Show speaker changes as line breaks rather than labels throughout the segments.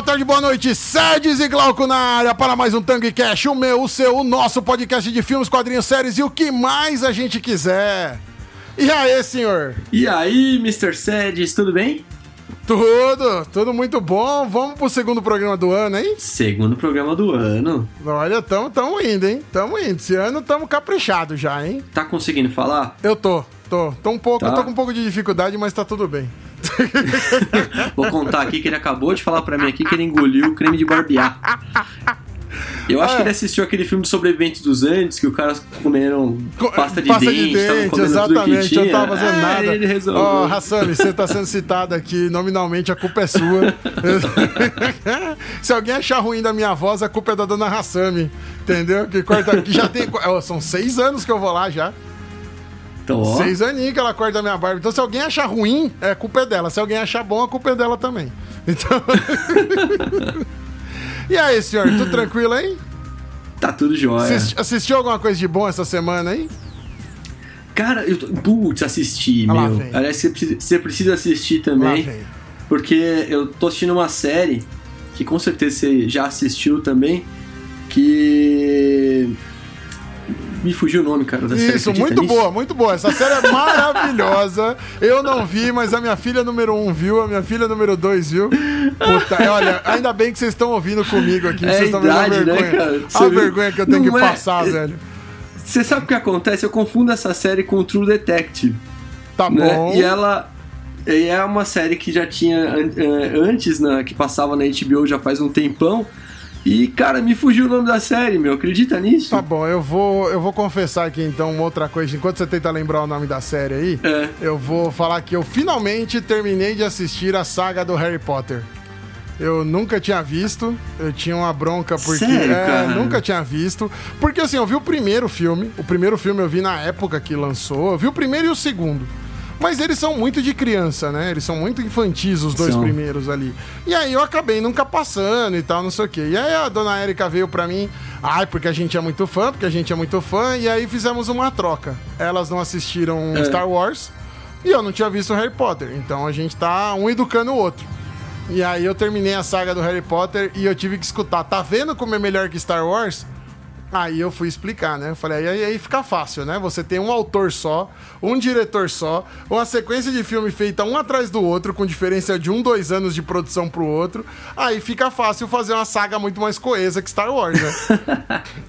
tarde, boa noite, Sedes e Glauco na área para mais um Tango Cash, o meu, o seu, o nosso podcast de filmes, quadrinhos, séries e o que mais a gente quiser. E aí, senhor?
E aí, Mr. Sedes, tudo bem?
Tudo, tudo muito bom. Vamos pro segundo programa do ano, hein?
Segundo programa do ano.
Olha, tamo, tamo indo, hein? Tamo indo. Esse ano tamo caprichado já, hein?
Tá conseguindo falar?
Eu tô, tô. Tô um pouco, tá. tô com um pouco de dificuldade, mas tá tudo bem.
Vou contar aqui que ele acabou de falar para mim aqui que ele engoliu o creme de barbear. Eu acho é. que ele assistiu aquele filme de sobreviventes dos Andes, que o cara comeram pasta de
pasta
dente,
de dente exatamente, eu não tava fazendo
é,
nada.
Ele resolveu.
Ó, oh, Hassami, você tá sendo citado aqui, nominalmente a culpa é sua. Se alguém achar ruim da minha voz, a culpa é da dona Hassami, entendeu? Que corta aqui, já tem... São seis anos que eu vou lá já. Seis aninhos que ela corta a minha barba. Então, se alguém achar ruim, é culpa é dela. Se alguém achar bom, a culpa é dela também. Então. e aí, senhor, tudo tranquilo aí?
Tá tudo jóia.
Assisti, assistiu alguma coisa de bom essa semana aí?
Cara, eu tô... Putz, assisti, ah, meu. Aliás, você precisa, você precisa assistir também. Porque eu tô assistindo uma série que com certeza você já assistiu também. Que me fugiu o nome, cara, da
série. Isso, muito boa, muito boa. Essa série é maravilhosa. Eu não vi, mas a minha filha número um viu, a minha filha número dois viu. Puta, olha, ainda bem que vocês estão ouvindo comigo aqui.
É
vocês estão
vendo a
né, vergonha.
Né, cara?
a vergonha que eu tenho não que é... passar, velho.
Você sabe o que acontece? Eu confundo essa série com True Detective.
Tá
né?
bom.
E ela. E é uma série que já tinha eh, antes, né, que passava na HBO já faz um tempão. E, cara, me fugiu o nome da série, meu. Acredita nisso?
Tá bom, eu vou, eu vou confessar aqui então uma outra coisa. Enquanto você tenta lembrar o nome da série aí,
é.
eu vou falar que eu finalmente terminei de assistir a saga do Harry Potter. Eu nunca tinha visto, eu tinha uma bronca porque.
Sério,
é, nunca tinha visto. Porque assim, eu vi o primeiro filme. O primeiro filme eu vi na época que lançou. Eu vi o primeiro e o segundo. Mas eles são muito de criança, né? Eles são muito infantis, os dois são. primeiros ali. E aí eu acabei nunca passando e tal, não sei o quê. E aí a dona Érica veio pra mim, ai, porque a gente é muito fã, porque a gente é muito fã, e aí fizemos uma troca. Elas não assistiram é. Star Wars e eu não tinha visto Harry Potter. Então a gente tá um educando o outro. E aí eu terminei a saga do Harry Potter e eu tive que escutar. Tá vendo como é melhor que Star Wars? Aí eu fui explicar, né? Eu falei, aí, aí fica fácil, né? Você tem um autor só, um diretor só, uma sequência de filme feita um atrás do outro, com diferença de um, dois anos de produção pro outro. Aí fica fácil fazer uma saga muito mais coesa que Star Wars, né?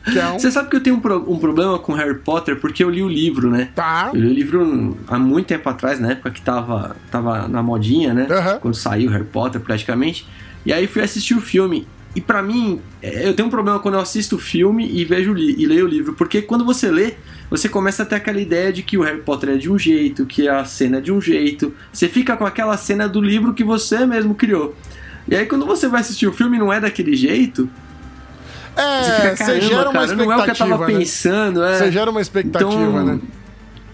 é um... Você sabe que eu tenho um, pro, um, problema com Harry Potter porque eu li o livro, né?
Tá.
Eu li o livro há muito tempo atrás, na época que tava, tava na modinha, né?
Uhum.
Quando saiu Harry Potter, praticamente. E aí fui assistir o filme. E para mim, é, eu tenho um problema quando eu assisto o filme e vejo e leio o livro, porque quando você lê, você começa a ter aquela ideia de que o Harry Potter é de um jeito, que a cena é de um jeito. Você fica com aquela cena do livro que você mesmo criou. E aí quando você vai assistir o filme e não é daquele jeito,
é, você, gera uma
cara,
expectativa.
Não é o que eu tava
né?
pensando, é.
Você gera uma expectativa,
então,
né?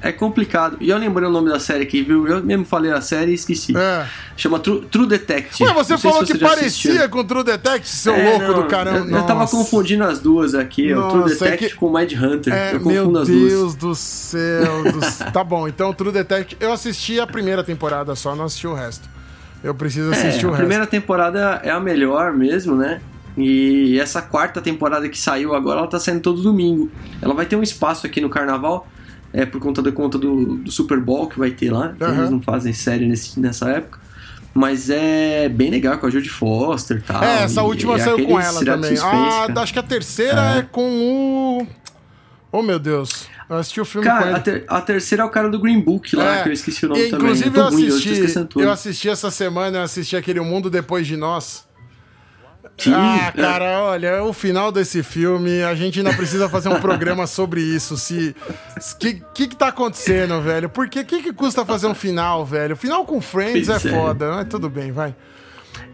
É complicado. E eu lembrei o nome da série aqui, viu? Eu mesmo falei a série e esqueci.
É.
Chama True, True Detective.
Ué, você falou você que parecia assistiu. com True Detective, seu é, louco
não,
do caramba.
Eu, eu tava confundindo as duas aqui, Nossa, o True Detective é que... com Mind Hunter.
É,
eu confundo
meu
as
Deus
duas.
do céu. Do... tá bom, então True Detective. Eu assisti a primeira temporada só, não assisti o resto. Eu preciso assistir
é,
o resto.
A primeira temporada é a melhor mesmo, né? E essa quarta temporada que saiu agora, ela tá saindo todo domingo. Ela vai ter um espaço aqui no carnaval é por conta da conta do, do Super Bowl que vai ter lá. Uhum. Eles não fazem série nesse, nessa época. Mas é bem legal com a Jodie Foster e tal.
É, essa
e,
última
é
saiu com ela também.
Suspense,
ah, acho que a terceira é. é. com o. Oh meu Deus. Eu assisti o filme
cara. A, ter, a terceira é o cara do Green Book lá, é. que eu esqueci o nome
e, também. Inclusive eu,
ruim,
assisti.
Eu,
eu assisti essa semana, eu assisti aquele O Mundo Depois de Nós.
Sim,
ah, cara, olha, o final desse filme, a gente ainda precisa fazer um programa sobre isso. Se. O que, que, que tá acontecendo, velho? Porque que, que custa fazer um final, velho? Final com Friends é, é foda, mas tudo bem, vai.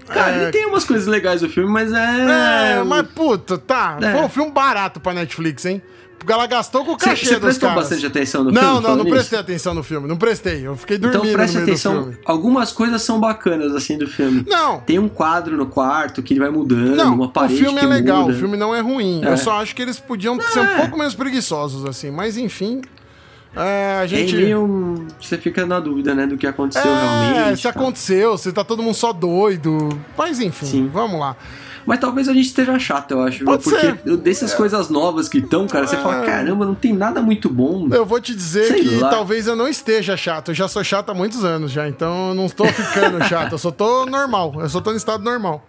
Cara, é... tem umas coisas legais do filme, mas é.
É, mas puta, tá. É. Foi um filme barato pra Netflix, hein? Porque ela gastou com o cachê
você, você
dos
prestou
caras.
bastante atenção no
não,
filme?
Não, não, não prestei atenção no filme. Não prestei. Eu fiquei dormindo
então, preste atenção. Algumas coisas são bacanas, assim, do filme.
Não.
Tem um quadro no quarto que ele vai mudando,
não,
uma parede
o filme é legal.
Muda.
O filme não é ruim.
É.
Eu só acho que eles podiam
é.
ser um pouco menos preguiçosos, assim. Mas, enfim... É, a gente.
É meio. Você fica na dúvida, né, do que aconteceu
é,
realmente.
se
tá?
aconteceu, se tá todo mundo só doido. Mas enfim,
Sim.
vamos lá.
Mas talvez a gente esteja chato, eu acho.
Pode
porque
ser.
dessas coisas novas que estão, cara, você fala, caramba, não tem nada muito bom.
Eu vou te dizer
Sei
que
lá.
talvez eu não esteja chato. Eu já sou chato há muitos anos já, então eu não estou ficando chato. Eu só tô normal. Eu só tô no estado normal.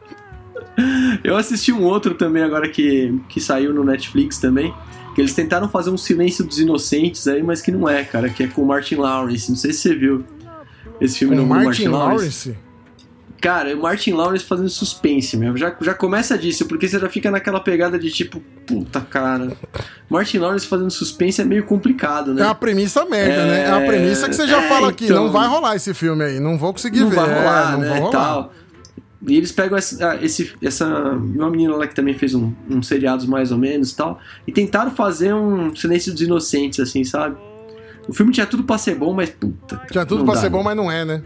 Eu assisti um outro também agora que, que saiu no Netflix também. Que eles tentaram fazer um silêncio dos inocentes aí, mas que não é, cara, que é com o Martin Lawrence. Não sei se você viu esse filme
Com
novo
o
do
Martin Lawrence.
Cara, o Martin Lawrence fazendo suspense mesmo. Já, já começa disso, porque você já fica naquela pegada de tipo, puta cara. Martin Lawrence fazendo suspense é meio complicado,
É
né?
uma premissa merda,
É,
né? É uma premissa que você já
é,
fala aqui.
então.
Não vai rolar esse filme aí. Não vou conseguir
não
ver.
vai rolar,
é, não
né?
vai rolar.
Tal. E eles pegam essa, ah, esse, essa. Uma menina lá que também fez um, um seriados mais ou menos e tal. E tentaram fazer um Silêncio dos Inocentes, assim, sabe? O filme tinha tudo pra ser bom, mas puta.
Tinha tudo pra
dá,
ser bom,
não.
mas não é, né?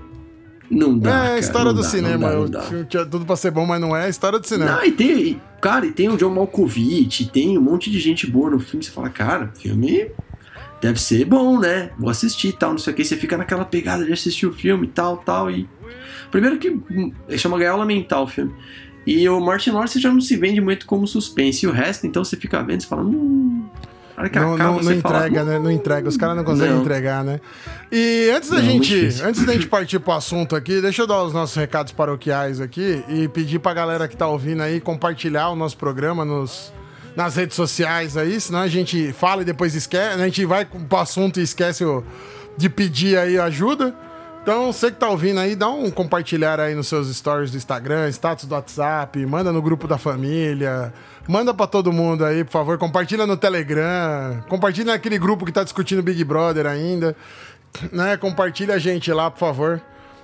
Não dá.
é a
cara,
história do
dá,
cinema.
Não dá, não
o
dá.
filme tinha tudo pra ser bom, mas não é a história do cinema.
Não, e tem. Cara, e tem o John Malkovich, tem um monte de gente boa no filme. Você fala, cara, filme deve ser bom, né? Vou assistir e tal, não sei o que. Você fica naquela pegada de assistir o filme e tal, tal. E. Primeiro que hum, chama Gaiola Mental o filme. E o Martin Lawrence já não se vende muito como suspense. E o resto, então, você fica vendo e fala, hum.
Não,
acaba,
não, não
fala,
entrega,
"Hum,
né? Não entrega. Os caras não conseguem
Não.
entregar, né? E antes da
Não,
gente, antes da gente partir pro assunto aqui, deixa eu dar os nossos recados paroquiais aqui e pedir pra galera que tá ouvindo aí compartilhar o nosso programa nos nas redes sociais aí, senão a gente fala e depois esquece, a gente vai pro assunto e esquece o- de pedir aí ajuda. Então, você que tá ouvindo aí, dá um compartilhar aí nos seus stories do Instagram, status do WhatsApp, manda no grupo da família, manda pra todo mundo aí, por favor, compartilha no Telegram, compartilha naquele grupo que tá discutindo Big Brother ainda, né? Compartilha a gente lá, por favor.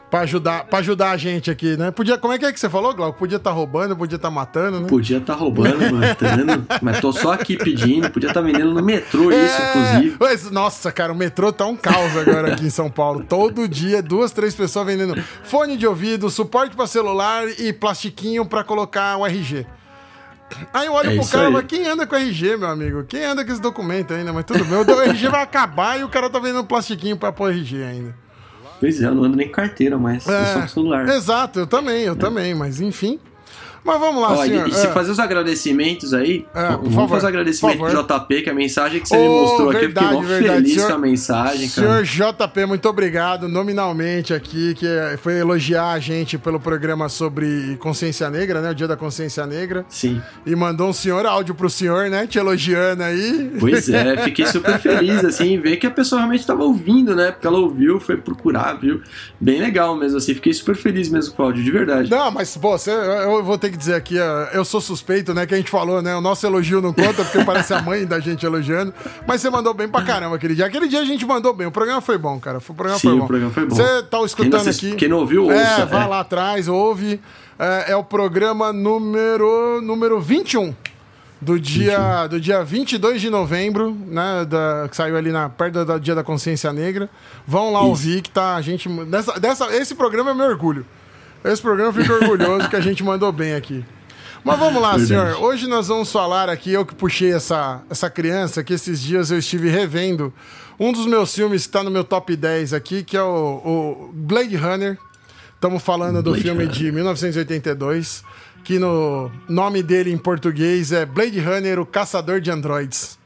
Pra ajudar, pra ajudar a gente aqui, né? Podia, como é que é que você falou, Glauco? Podia estar roubando, podia estar matando, né?
Podia estar roubando, matando, mas tô só aqui pedindo. Podia estar vendendo no metrô isso,
É,
inclusive.
mas, nossa, cara, o metrô tá um caos agora aqui em São Paulo. Todo dia, duas, três pessoas vendendo fone de ouvido, suporte pra celular e plastiquinho pra colocar o RG. Aí eu olho
É
pro
isso
cara,
aí.
mas quem anda com RG, meu amigo? Quem anda com esse documento ainda? Mas tudo bem, o RG vai acabar e o cara tá vendendo plastiquinho pra pôr RG ainda.
Pois é, eu não ando nem carteira mais, é só com celular.
Exato, eu também, eu também, mas enfim. Mas vamos lá,
e-
senhor.
e, se
é.
fazer os agradecimentos aí,
É,
vamos
favor,
fazer o agradecimento pro. JP, que é a mensagem que você
Ô,
me mostrou aqui, eu
verdade,
fiquei
verdade.
feliz
Senhor-
com a mensagem,
Senhor
cara.
JP, muito obrigado nominalmente aqui, que foi elogiar a gente pelo programa sobre consciência negra, né? O Dia da Consciência Negra.
Sim.
E mandou um senhor áudio pro senhor, né? Te elogiando aí.
Pois é, fiquei super feliz, assim, ver que a pessoa realmente estava ouvindo, né? Porque ela ouviu, foi procurar, viu? Bem legal mesmo, assim, fiquei super feliz mesmo com o áudio, de verdade.
Não, mas, pô, você, eu vou ter que dizer aqui, eu sou suspeito, né? Que a gente falou, né? O nosso elogio não conta, porque parece a mãe da gente elogiando. Mas você mandou bem pra caramba aquele dia. Aquele dia a gente mandou bem. O programa foi bom, cara. O programa
Sim,
foi bom.
o programa foi bom.
Você tá
Quem
escutando
assist-
aqui.
quem não ouviu,
É,
ouça,
vai
é.
lá atrás, ouve. É, é o programa número, número 21. Do dia, do dia 22 de novembro, né? Da, que saiu ali na, perto do Dia da Consciência Negra. Vão lá
Isso.
ouvir que tá a gente. Dessa, dessa, esse programa é meu orgulho. Esse programa eu fico orgulhoso que a gente mandou bem aqui. Mas vamos lá,
Verdade.
senhor. Hoje nós vamos falar aqui, eu que puxei essa, essa criança, que esses dias eu estive revendo um dos meus filmes que está no meu top 10 aqui, que é o, o Blade Runner. Estamos falando do
Blade
filme
Runner.
de 1982, que no nome dele em português é Blade Runner, o Caçador de Androids.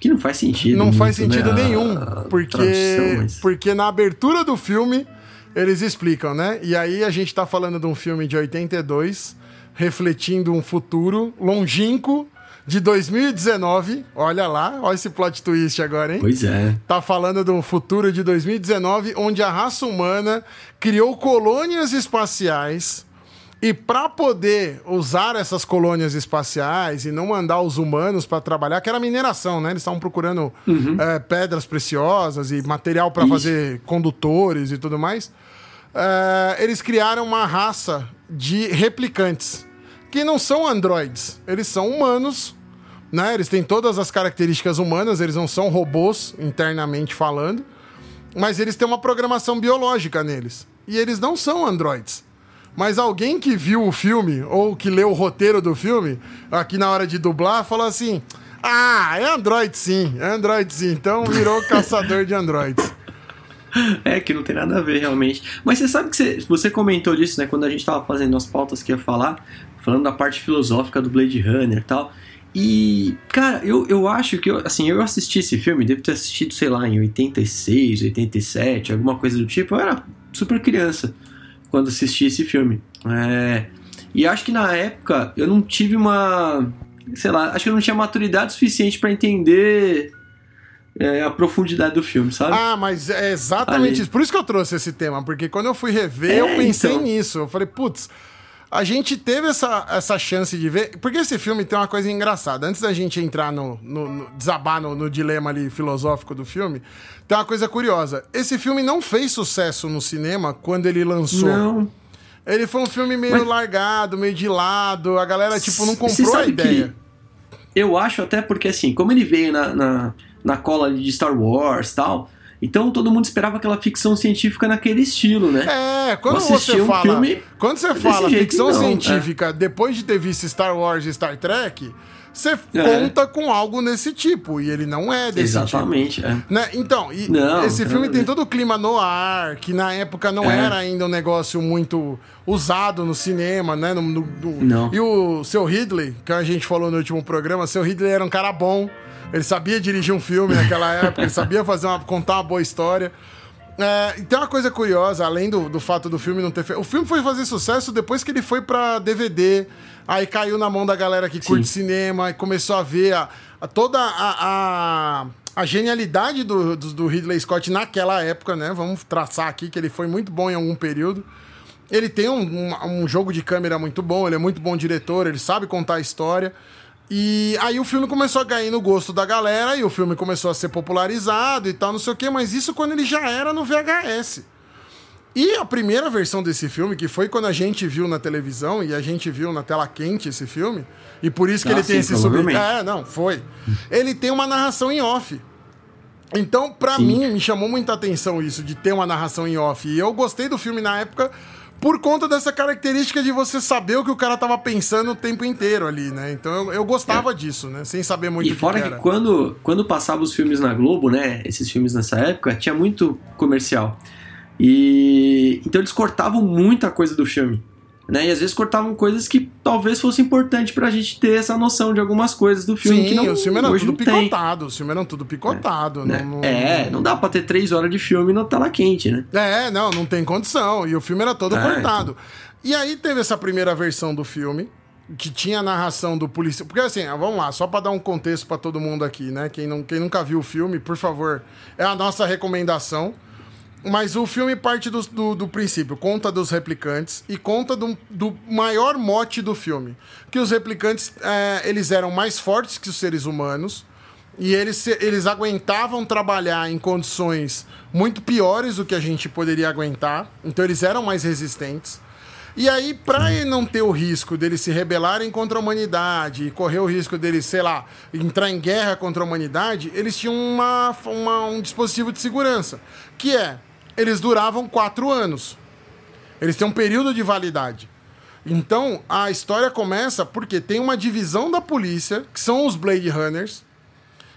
Que não faz sentido.
Não faz
muito,
sentido
né,
nenhum, porque,
mas-
porque na abertura do filme eles explicam, né? E aí a gente tá falando de um filme de 82, refletindo um futuro longínquo de 2019. Olha lá, olha esse plot twist agora, hein?
Pois é.
Tá falando de um futuro de 2019 onde a raça humana criou colônias espaciais e para poder usar essas colônias espaciais e não mandar os humanos para trabalhar, que era mineração, né? Eles estavam procurando eh, pedras preciosas e material para fazer condutores e tudo mais. Eh, eles criaram uma raça de replicantes que não são androides, eles são humanos né? Eles têm todas as características humanas, eles não são robôs internamente falando, mas eles têm uma programação biológica neles. E eles não são androids. Mas alguém que viu o filme ou que leu o roteiro do filme, aqui na hora de dublar, falou assim: Ah, é Android sim, é Android sim. Então virou caçador de Androids.
É, que não tem nada a ver realmente. Mas você sabe que você, você comentou disso, né? Quando a gente tava fazendo as pautas que ia falar, falando da parte filosófica do Blade Runner e tal. E, cara, eu, eu acho que, eu, assim, eu assisti esse filme, devo ter assistido, sei lá, em 86, 87, alguma coisa do tipo. Eu era super criança quando assisti esse filme. É, e acho que na época eu não tive uma. Sei lá, acho que eu não tinha maturidade suficiente para entender é, a profundidade do filme, sabe?
Ah, mas é exatamente Ali. isso. Por isso que eu trouxe esse tema, porque quando eu fui rever, é, eu pensei então... nisso. Eu falei, putz, a gente teve essa, essa chance de ver. Porque esse filme tem uma coisa engraçada. Antes da gente entrar no. no, no desabar no, no, dilema ali filosófico do filme, tem uma coisa curiosa. Esse filme não fez sucesso no cinema quando ele lançou.
Não.
Ele foi um filme meio Mas... largado, meio de lado. A galera, tipo, não comprou a ideia.
Eu acho até porque, assim, como ele veio na, na na cola de Star Wars tal. Então todo mundo esperava aquela ficção científica naquele estilo, né?
É, quando você um fala, filme quando você fala ficção não, científica é. depois de ter visto Star Wars e Star Trek, você é. conta com algo nesse tipo, e ele não é desse
Exatamente,
tipo.
Exatamente,
é. Né? Então, não, esse filme tem todo o clima no ar, que na época não é. era ainda um negócio muito usado no cinema, né? No, no, no...
Não.
E o seu Ridley, que a gente falou no último programa, seu Ridley era um cara bom. Ele sabia dirigir um filme naquela época, ele sabia fazer uma, contar uma boa história. É, e tem uma coisa curiosa, além do, do fato do filme não ter feito. O filme foi fazer sucesso depois que ele foi pra DVD, aí caiu na mão da galera que Sim. curte cinema e começou a ver a, a toda a, a, a genialidade do, do, do, Ridley Scott naquela época, né? Vamos traçar aqui que ele foi muito bom em algum período. Ele tem um, um, um jogo de câmera muito bom, ele é muito bom diretor, ele sabe contar a história. E aí o filme começou a ganhar no gosto da galera e o filme começou a ser popularizado e tal, não sei o quê, mas isso quando ele já era no VHS. E a primeira versão desse filme, que foi quando a gente viu na televisão e a gente viu na tela quente esse filme, e por isso que ah, ele tem sim, esse sub. É, não, foi. Ele tem uma narração em off. Então, para mim, me chamou muita atenção isso, de ter uma narração em off. E eu gostei do filme na época por conta dessa característica de você saber o que o cara tava pensando o tempo inteiro ali, né? Então eu, eu gostava é. disso, né? Sem saber muito
e fora que, que quando, quando passava os filmes na Globo, né? Esses filmes nessa época, tinha muito comercial. E então eles cortavam muita coisa do filme. Né? E às vezes cortavam coisas que talvez fosse importante pra gente ter essa noção de algumas coisas do filme.
Sim,
que não,
o filme era tudo picotado. Os filmes eram tudo picotado.
É, né? não, não, é, não dá pra ter três horas de filme na tela quente, né?
É, não, não tem condição. E o filme era todo é, cortado. E aí teve essa primeira versão do filme, que tinha a narração do policial. Porque assim, vamos lá, só para dar um contexto para todo mundo aqui, né? Quem, não, quem nunca viu o filme, por favor, é a nossa recomendação. Mas o filme parte do, do, do, princípio, conta dos replicantes e conta do, do maior mote do filme. Que os replicantes, é, eles eram mais fortes que os seres humanos e eles, eles aguentavam trabalhar em condições muito piores do que a gente poderia aguentar. Então eles eram mais resistentes. E aí, para não ter o risco deles se rebelarem contra a humanidade e correr o risco deles, sei lá, entrar em guerra contra a humanidade, eles tinham uma, uma um dispositivo de segurança, que é eles duravam quatro anos. Eles têm um período de validade. Então, a história começa porque tem uma divisão da polícia, que são os Blade Runners,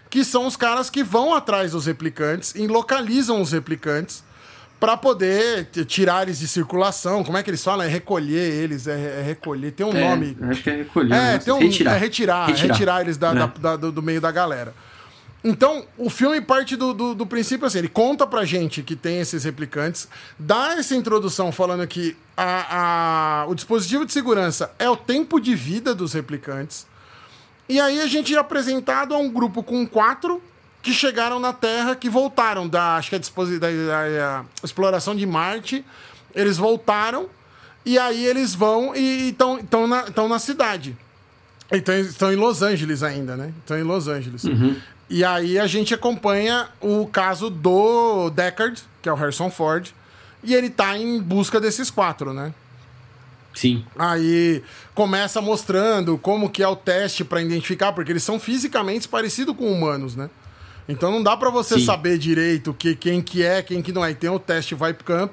que são os caras que vão atrás dos replicantes e localizam os replicantes para poder tirar eles de circulação. Como é que eles falam? É recolher eles, é, é recolher. Tem um
é,
nome.
Acho que é recolher.
É, tem um, retirar. É retirar, retirar, retirar eles da, da, é. da, do meio da galera. Então, o filme parte do, do, do, princípio assim: ele conta pra gente que tem esses replicantes, dá essa introdução falando que a, a, o dispositivo de segurança é o tempo de vida dos replicantes. E aí a gente é apresentado a um grupo com quatro que chegaram na Terra, que voltaram da, acho que é da, da, da exploração de Marte. Eles voltaram e aí eles vão e estão na, na cidade. Então, estão em Los Angeles ainda, né? Estão em Los Angeles.
Uhum.
E aí a gente acompanha o caso do Deckard, que é o Harrison Ford, e ele tá em busca desses quatro, né?
Sim.
Aí começa mostrando como que é o teste para identificar, porque eles são fisicamente parecidos com humanos, né? Então não dá para você Sim. saber direito que, quem que é, quem que não é. E tem o teste Vibe Camp,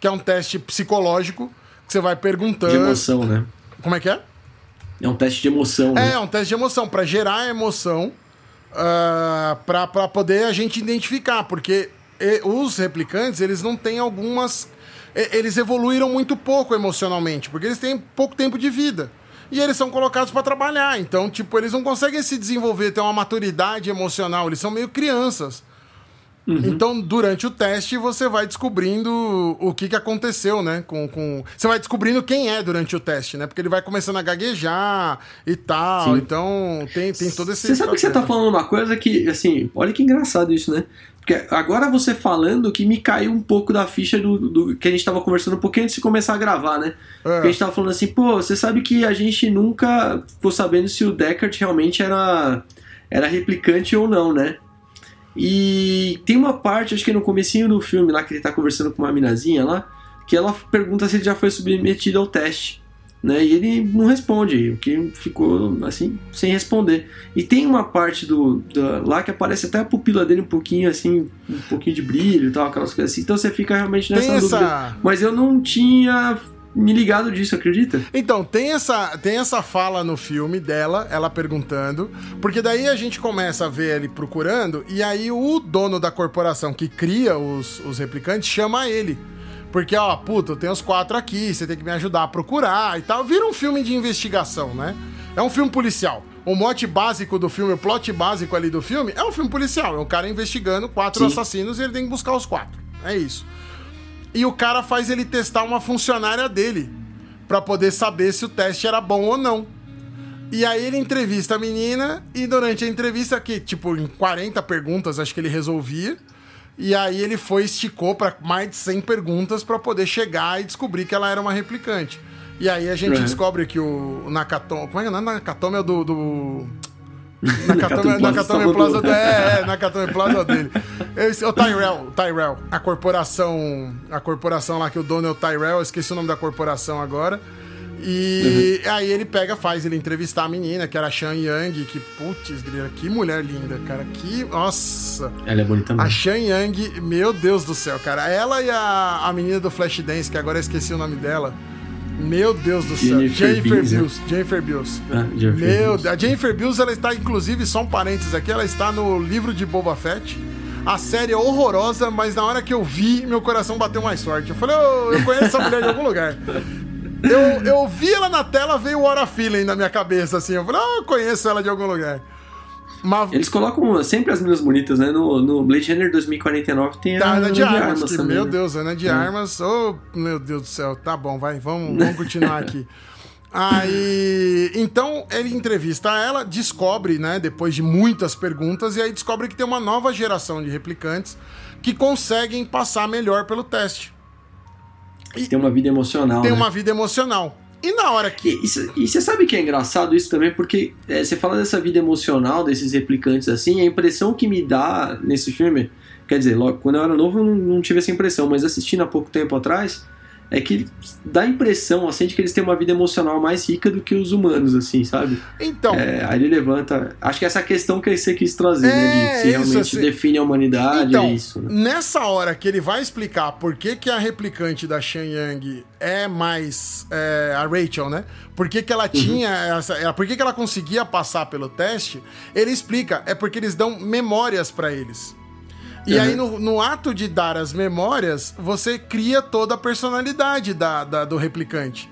que é um teste psicológico, que você vai perguntando... De
emoção, né?
Como é que é?
É um teste de emoção, né?
É, é um teste de emoção, para gerar emoção uh, pra, pra poder a gente identificar, porque os replicantes, eles não têm algumas. Eles evoluíram muito pouco emocionalmente, porque eles têm pouco tempo de vida. E eles são colocados para trabalhar. Então, tipo, eles não conseguem se desenvolver, ter uma maturidade emocional. Eles são meio crianças. Uhum. Então, durante o teste, você vai descobrindo o que, que aconteceu, né? Com, com... Você vai descobrindo quem é durante o teste, né? Porque ele vai começando a gaguejar e tal. Sim. Então, tem, tem todo esse.
Você sabe que você tá falando uma coisa que, assim, olha que engraçado isso, né? Porque agora você falando que me caiu um pouco da ficha do, do que a gente tava conversando um pouquinho antes de começar a gravar, né? É. Porque a gente tava falando assim, pô, você sabe que a gente nunca ficou sabendo se o Deckard realmente era, era replicante ou não, né? E tem uma parte, acho que no comecinho do filme lá, que ele tá conversando com uma minazinha lá, que ela pergunta se ele já foi submetido ao teste. Né, e ele não responde, o que ficou assim, sem responder. E tem uma parte do, do, lá que aparece até a pupila dele um pouquinho assim, um pouquinho de brilho e tal, aquelas coisas assim. Então você fica realmente nessa tem dúvida. Mas eu não tinha me ligado disso, acredita?
Então, tem essa, tem essa fala no filme dela, ela perguntando, porque daí a gente começa a ver ele procurando, e aí o dono da corporação que cria os, os replicantes chama ele. Porque, ó, puta, eu tenho os quatro aqui, você tem que me ajudar a procurar e tal. Vira um filme de investigação, né? É um filme policial. O mote básico do filme, o plot básico ali do filme, é um filme policial. É um cara investigando quatro Sim. assassinos e ele tem que buscar os quatro. É isso. E o cara faz ele testar uma funcionária dele para poder saber se o teste era bom ou não. E aí ele entrevista a menina e durante a entrevista que, tipo, em 40 perguntas acho que ele resolvia. E aí ele foi esticou para mais de 100 perguntas para poder chegar e descobrir que ela era uma replicante. E aí a gente uhum. descobre que o Nakatomi, como é que é? Nakatomi é o do, do Nakatomi, Nakatomi Plaza, Plaza é, é, Nakatomi Plaza dele. Esse, o Tyrell, o Tyrell, a corporação, a corporação lá que o dono é o Tyrell, eu esqueci o nome da corporação agora. E uhum. aí ele pega, faz ele entrevistar a menina, que era a Shan Yang, que, putz, que mulher linda, cara. Que. Nossa!
Ela é bonita mesmo.
A Shan Yang, meu Deus do céu, cara. Ela e a, a menina do Flashdance, que agora eu esqueci o nome dela. Meu Deus do céu. Jennifer Bills. Jennifer Bills. Ah, Jennifer Meu Deus. A Jennifer Bills, ela está, inclusive, só um parênteses aqui, ela está no livro de Boba Fett. A série é horrorosa, mas na hora que eu vi, meu coração bateu mais forte. Eu falei, oh, eu conheço essa mulher de algum lugar. Eu, eu vi ela na tela, veio o Hora Feeling na minha cabeça, assim. Eu falei, oh, eu conheço ela de algum lugar.
Eles colocam sempre as meninas bonitas, né? No, no Blade Runner 2049 tem
tá, a Ana de, de Armas, armas que, também, Meu né? Deus, Ana de é. Armas. Oh, meu Deus do céu. Tá bom, vai. Vamos, vamos continuar aqui. Aí, então ele entrevista ela, descobre, né, depois de muitas perguntas, e aí descobre que tem uma nova geração de replicantes que conseguem passar melhor pelo teste.
E tem uma vida emocional.
Tem
né?
uma vida emocional. E na hora que.
E, você sabe que é engraçado isso também, porque é, você fala dessa vida emocional desses replicantes assim, a impressão que me dá nesse filme, quer dizer, logo, quando eu era novo eu não, não tive essa impressão, mas assistindo há pouco tempo atrás, é que dá a impressão, assim, de que eles têm uma vida emocional mais rica do que os humanos, assim, sabe?
Então.
É, aí ele levanta. Acho que essa questão que você quis trazer, é, né? De é, se realmente assim, define a humanidade, então, é isso. Né?
Nessa hora que ele vai explicar por que, que a replicante da Shan Yang é mais. É, a Rachel, né? Por que, que ela uhum. tinha essa. É, por que, que ela conseguia passar pelo teste? Ele explica, é porque eles dão memórias para eles. E uhum. aí, no, no, ato de dar as memórias, você cria toda a personalidade da, da do replicante.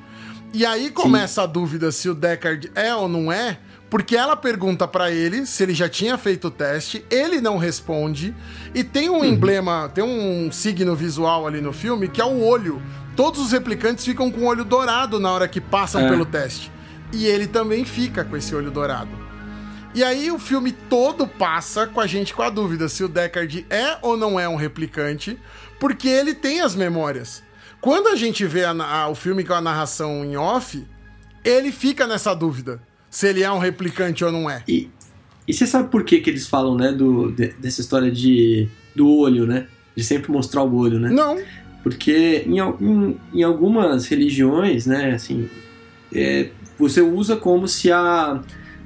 E aí começa Sim. a dúvida se o Deckard é ou não é, porque ela pergunta para ele se ele já tinha feito o teste, ele não responde, e tem um uhum. emblema, tem um signo visual ali no filme que é o olho. Todos os replicantes ficam com o olho dourado na hora que passam é. pelo teste. E ele também fica com esse olho dourado. E aí o filme todo passa com a gente com a dúvida se o Deckard é ou não é um replicante, porque ele tem as memórias. Quando a gente vê a, a, o filme com a narração em off, ele fica nessa dúvida se ele é um replicante ou não é.
E, e você sabe por que, que eles falam, né, do, de, dessa história de, do olho, né? De sempre mostrar o olho, né?
Não.
Porque em, em, em algumas religiões, né, assim, é, você usa como se a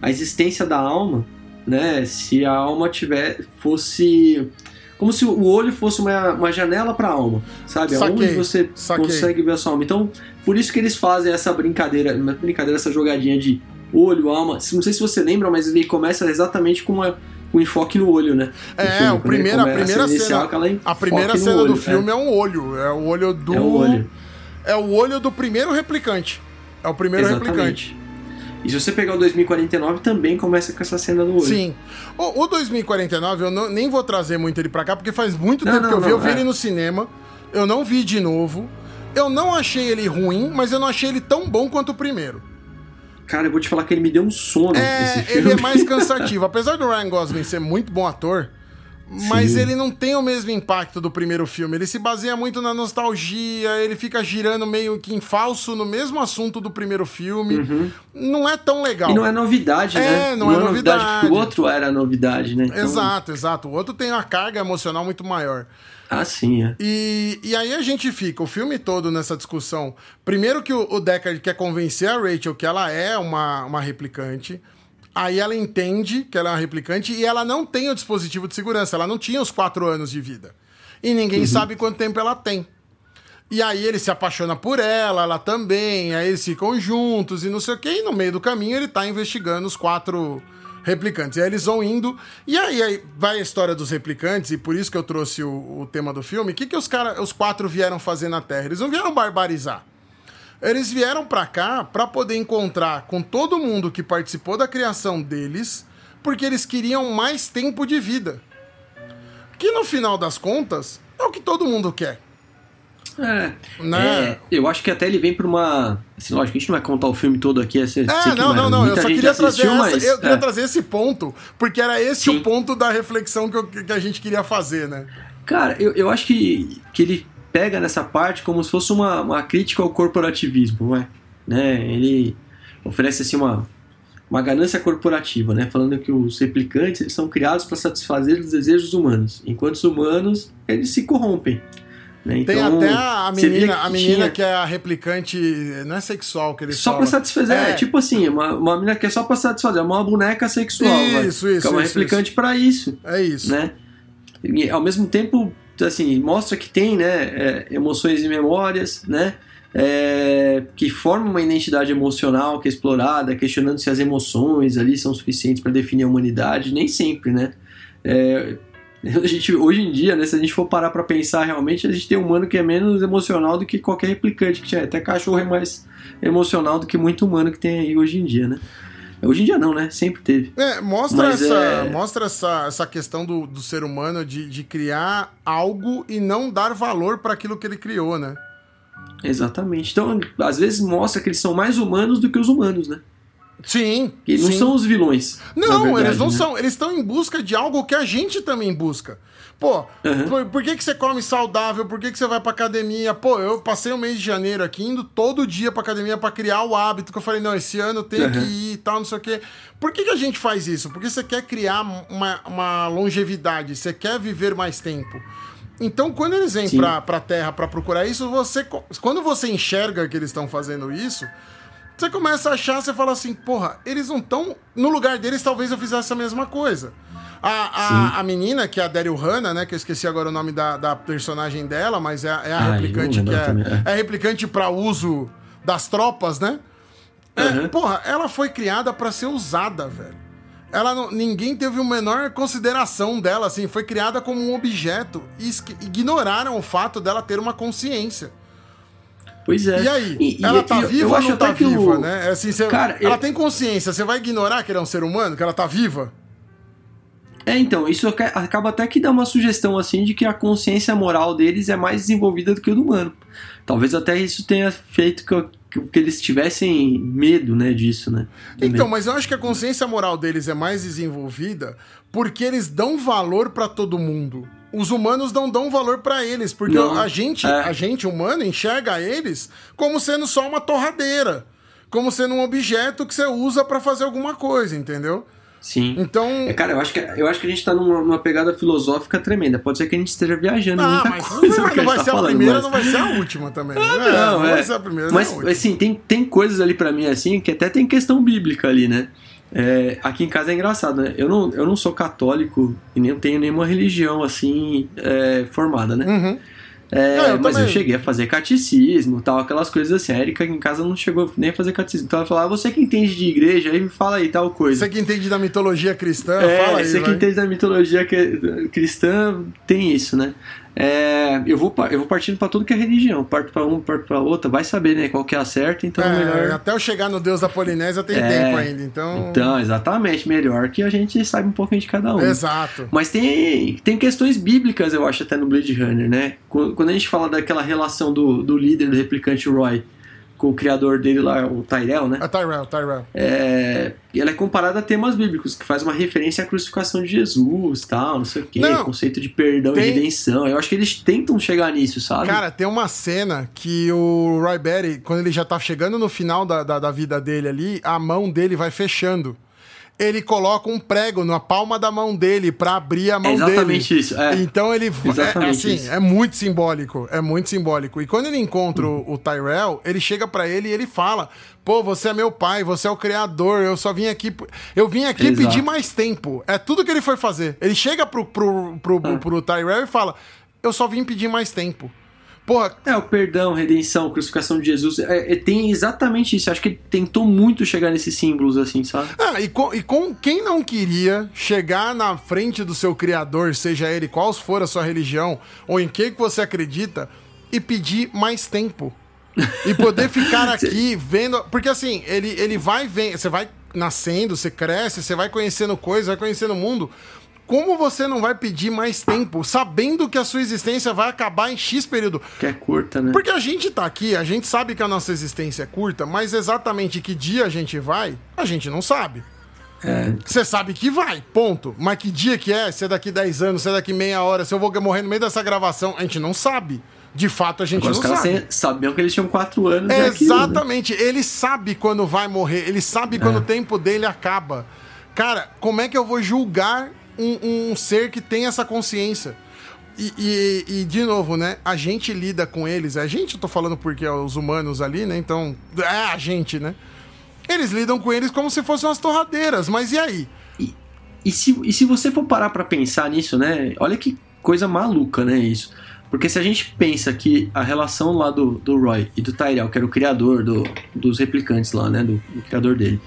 a existência da alma, né? Se a alma tiver fosse como se o olho fosse uma, uma janela para a alma, sabe? Saquei, Onde você saquei. consegue ver a sua alma. Então, por isso que eles fazem essa brincadeira, brincadeira, essa jogadinha de olho, alma. Não sei se você lembra, mas ele começa exatamente com uma o enfoque no olho, né?
É, o primeiro, a primeira cena, a primeira cena olho, do filme é. é um olho, é o olho do... É o olho. É o olho do primeiro replicante. É o primeiro Exatamente. replicante.
E se você pegar o 2049, também começa com essa cena no olho.
Sim. O, o 2049, eu não, nem vou trazer muito ele pra cá, porque faz muito não, tempo não, que eu vi. eu vi é. ele no cinema, eu não vi de novo. Eu não achei ele ruim, mas eu não achei ele tão bom quanto o primeiro.
Cara, eu vou te falar que ele me deu um sono.
É, ele é mais cansativo. Apesar do Ryan Gosling ser muito bom ator, mas Sim. ele não tem o mesmo impacto do primeiro filme. Ele se baseia muito na nostalgia, ele fica girando meio que em falso no mesmo assunto do primeiro filme. Uhum. Não é tão legal.
E não é novidade,
é,
né?
Não, não é, é novidade. novidade.
o outro era novidade, né?
Então... Exato, exato. O outro tem uma carga emocional muito maior.
Ah, sim, é.
E, e aí a gente fica o filme todo nessa discussão. Primeiro que o, o Deckard quer convencer a Rachel que ela é uma, uma replicante. Aí ela entende que ela é uma replicante e ela não tem o dispositivo de segurança. Ela não tinha os quatro anos de vida. E ninguém uhum. sabe quanto tempo ela tem. E aí ele se apaixona por ela, ela também. Aí eles ficam juntos e não sei o quê. E no meio do caminho ele tá investigando os quatro replicantes. E aí eles vão indo. E aí, aí vai a história dos replicantes, e por isso que eu trouxe o, o tema do filme. O que, que os, cara, os quatro vieram fazer na Terra? Eles não vieram barbarizar. Eles vieram para cá para poder encontrar com todo mundo que participou da criação deles, porque eles queriam mais tempo de vida. Que no final das contas é o que todo mundo quer.
É, né? É, eu acho que até ele vem pra uma. Assim, lógico, a gente não vai contar o filme todo aqui. Esse,
é, não, não, não. Eu só queria, assistiu, trazer, mas, essa, eu queria é. trazer esse ponto, porque era esse Sim. o ponto da reflexão que, eu, que a gente queria fazer, né?
Cara, eu, eu acho que, que ele pega nessa parte como se fosse uma, uma crítica ao corporativismo, não é? Né? Ele oferece assim uma, uma ganância corporativa, né? Falando que os replicantes eles são criados para satisfazer os desejos humanos, enquanto os humanos eles se corrompem. Né?
Então, Tem até a menina, a menina tinha... que é a replicante, não é sexual que eles
Só para satisfazer, é. é. tipo assim, uma, uma menina que é só para satisfazer, uma boneca sexual.
Isso, vai, isso. Que é
uma
isso,
replicante para isso.
É isso.
Né? E, ao mesmo tempo, assim, mostra que tem, né, é, emoções e memórias, né, é, que formam uma identidade emocional que é explorada, questionando se as emoções ali são suficientes para definir a humanidade, nem sempre, né. É, a gente, hoje em dia, né, se a gente for parar para pensar realmente, a gente tem um humano que é menos emocional do que qualquer replicante que tinha. Até cachorro é mais emocional do que muito humano que tem aí hoje em dia, né? Hoje em dia não, né? Sempre teve.
É, mostra, essa, é... mostra essa, essa questão do, do ser humano de, de criar algo e não dar valor para aquilo que ele criou, né?
Exatamente. Então, às vezes mostra que eles são mais humanos do que os humanos, né?
Sim.
Que não são os vilões.
Não,
verdade,
eles não
né?
são. Eles estão em busca de algo que a gente também busca. Pô, uhum. por, por, que, que você come saudável? Por que, que você vai pra academia? Pô, eu passei o mês de janeiro aqui indo todo dia pra academia para criar o hábito que eu falei, não, esse ano eu tenho uhum. que ir e tal, não sei o quê. Por que, que a gente faz isso? Porque você quer criar uma, uma longevidade, você quer viver mais tempo. Então, quando eles vêm pra, pra Terra para procurar isso, você. Quando você enxerga que eles estão fazendo isso, você começa a achar, você fala assim, porra, eles não estão. No lugar deles, talvez eu fizesse a mesma coisa. A, a, a, menina, que é a Daryl Hannah, né? Que eu esqueci agora o nome da, da personagem dela, mas é, é a ah, replicante que é, é. é replicante para uso das tropas, né? É, Porra, ela foi criada para ser usada, velho. Ela não, ninguém teve a menor consideração dela, assim, foi criada como um objeto e ignoraram o fato dela ter uma consciência.
Pois é.
E aí? E, ela tá viva ou não tá viva, o... né? Assim, cê, Cara, ela eu... tem consciência, você vai ignorar que ela é um ser humano, que ela tá viva?
É, então, isso acaba até que dá uma sugestão assim de que a consciência moral deles é mais desenvolvida do que o do humano. Talvez até isso tenha feito que, que, que eles tivessem medo, né, disso, né?
Então, mas eu acho que a consciência moral deles é mais desenvolvida porque eles dão valor para todo mundo os humanos não dão valor para eles, porque não, a gente, é. a gente humano enxerga eles como sendo só uma torradeira, como sendo um objeto que você usa para fazer alguma coisa, entendeu?
Sim.
Então.
É, cara, eu acho, que, eu acho que a gente tá numa, numa, pegada filosófica tremenda. Pode ser que a gente esteja viajando ah, muita
mas
coisa.
Não, não vai ser a, falando, primeira, mas... não vai ser a última também. Ah,
né? não, não é. vai ser a primeira. Mas, assim, tem, tem coisas ali para mim, assim, que até tem questão bíblica ali, né? É, aqui em casa é engraçado, né? Eu não, eu não sou católico e nem tenho nenhuma religião assim é, formada, né?
Uhum.
É, eu mas também. eu cheguei a fazer catecismo tal, aquelas coisas assim. A Erika em casa não chegou nem a fazer catecismo. Então ela falava, ah, você que entende de igreja, aí me fala aí tal coisa.
Você que entende da mitologia cristã,
é,
fala aí.
Você que entende da mitologia cristã, tem isso, né? É, eu, vou, eu vou partindo para tudo que é religião. Parto para uma, parto para outra. Vai saber, né? Qual que é a certa, então é, melhor.
Até eu chegar no Deus da Polinésia tem é, tempo ainda, então.
Então, exatamente. Melhor que a gente saiba um pouquinho de cada um.
Exato.
Mas tem, tem questões bíblicas, eu acho, até no Blade Runner, né? Quando a gente fala daquela relação do, do líder do replicante Roy com o criador dele lá, o Tyrell, né?
A Tyrell, Tyrell.
É, ela é comparada a temas bíblicos, que faz uma referência à crucificação de Jesus, tal, não sei o quê, não, conceito de perdão tem... e redenção. Eu acho que eles tentam chegar nisso, sabe?
Cara, tem uma cena que o Roy quando ele já tá chegando no final da, da, da vida dele ali, a mão dele vai fechando ele coloca um prego na palma da mão dele para abrir a mão é
exatamente
dele.
isso. É.
Então ele é, assim, isso. é muito simbólico, é muito simbólico. E quando ele encontra uhum. o, Tyrell, ele chega para ele e ele fala: "Pô, você é meu pai, você é o criador. Eu só vim aqui, eu vim aqui Exato. pedir mais tempo". É tudo que ele foi fazer. Ele chega pro pro, pro, pro, pro Tyrell e fala: "Eu só vim pedir mais tempo".
Porra. É, o perdão, redenção, crucificação de Jesus. É, é, tem exatamente isso. Acho que ele tentou muito chegar nesses símbolos, assim, sabe?
Ah, e com, e com quem não queria chegar na frente do seu Criador, seja ele qual for a sua religião, ou em que, que você acredita, e pedir mais tempo. E poder ficar aqui vendo. Porque assim, ele, ele vai vendo. Você vai nascendo, você cresce, você vai conhecendo coisas, vai conhecendo o mundo como você não vai pedir mais tempo, sabendo que a sua existência vai acabar em X período?
Que é curta, né?
Porque a gente tá aqui, a gente sabe que a nossa existência é curta, mas exatamente que dia a gente vai, a gente não sabe.
É.
Você é. sabe que vai, ponto. Mas que dia que é? Se é daqui 10 anos, se é daqui meia hora, se eu vou morrer no meio dessa gravação, a gente não sabe. De fato, a gente Agora, não os sabe.
sabiam que eles tinham 4 anos.
É Exatamente. Aquilo, né? Ele sabe quando vai morrer, ele sabe quando é. o tempo dele acaba. Cara, como é que eu vou julgar um, um ser que tem essa consciência. E, e, e, de novo, né? A gente lida com eles. A gente, eu tô falando porque é os humanos ali, né? Então, é a gente, né? Eles lidam com eles como se fossem umas torradeiras, mas e aí?
E, e, se, e se você for parar pra pensar nisso, né? Olha que coisa maluca, né? Isso. Porque se a gente pensa que a relação lá do, do Roy e do Tyrell, que era o criador do, dos replicantes lá, né? Do, do criador dele.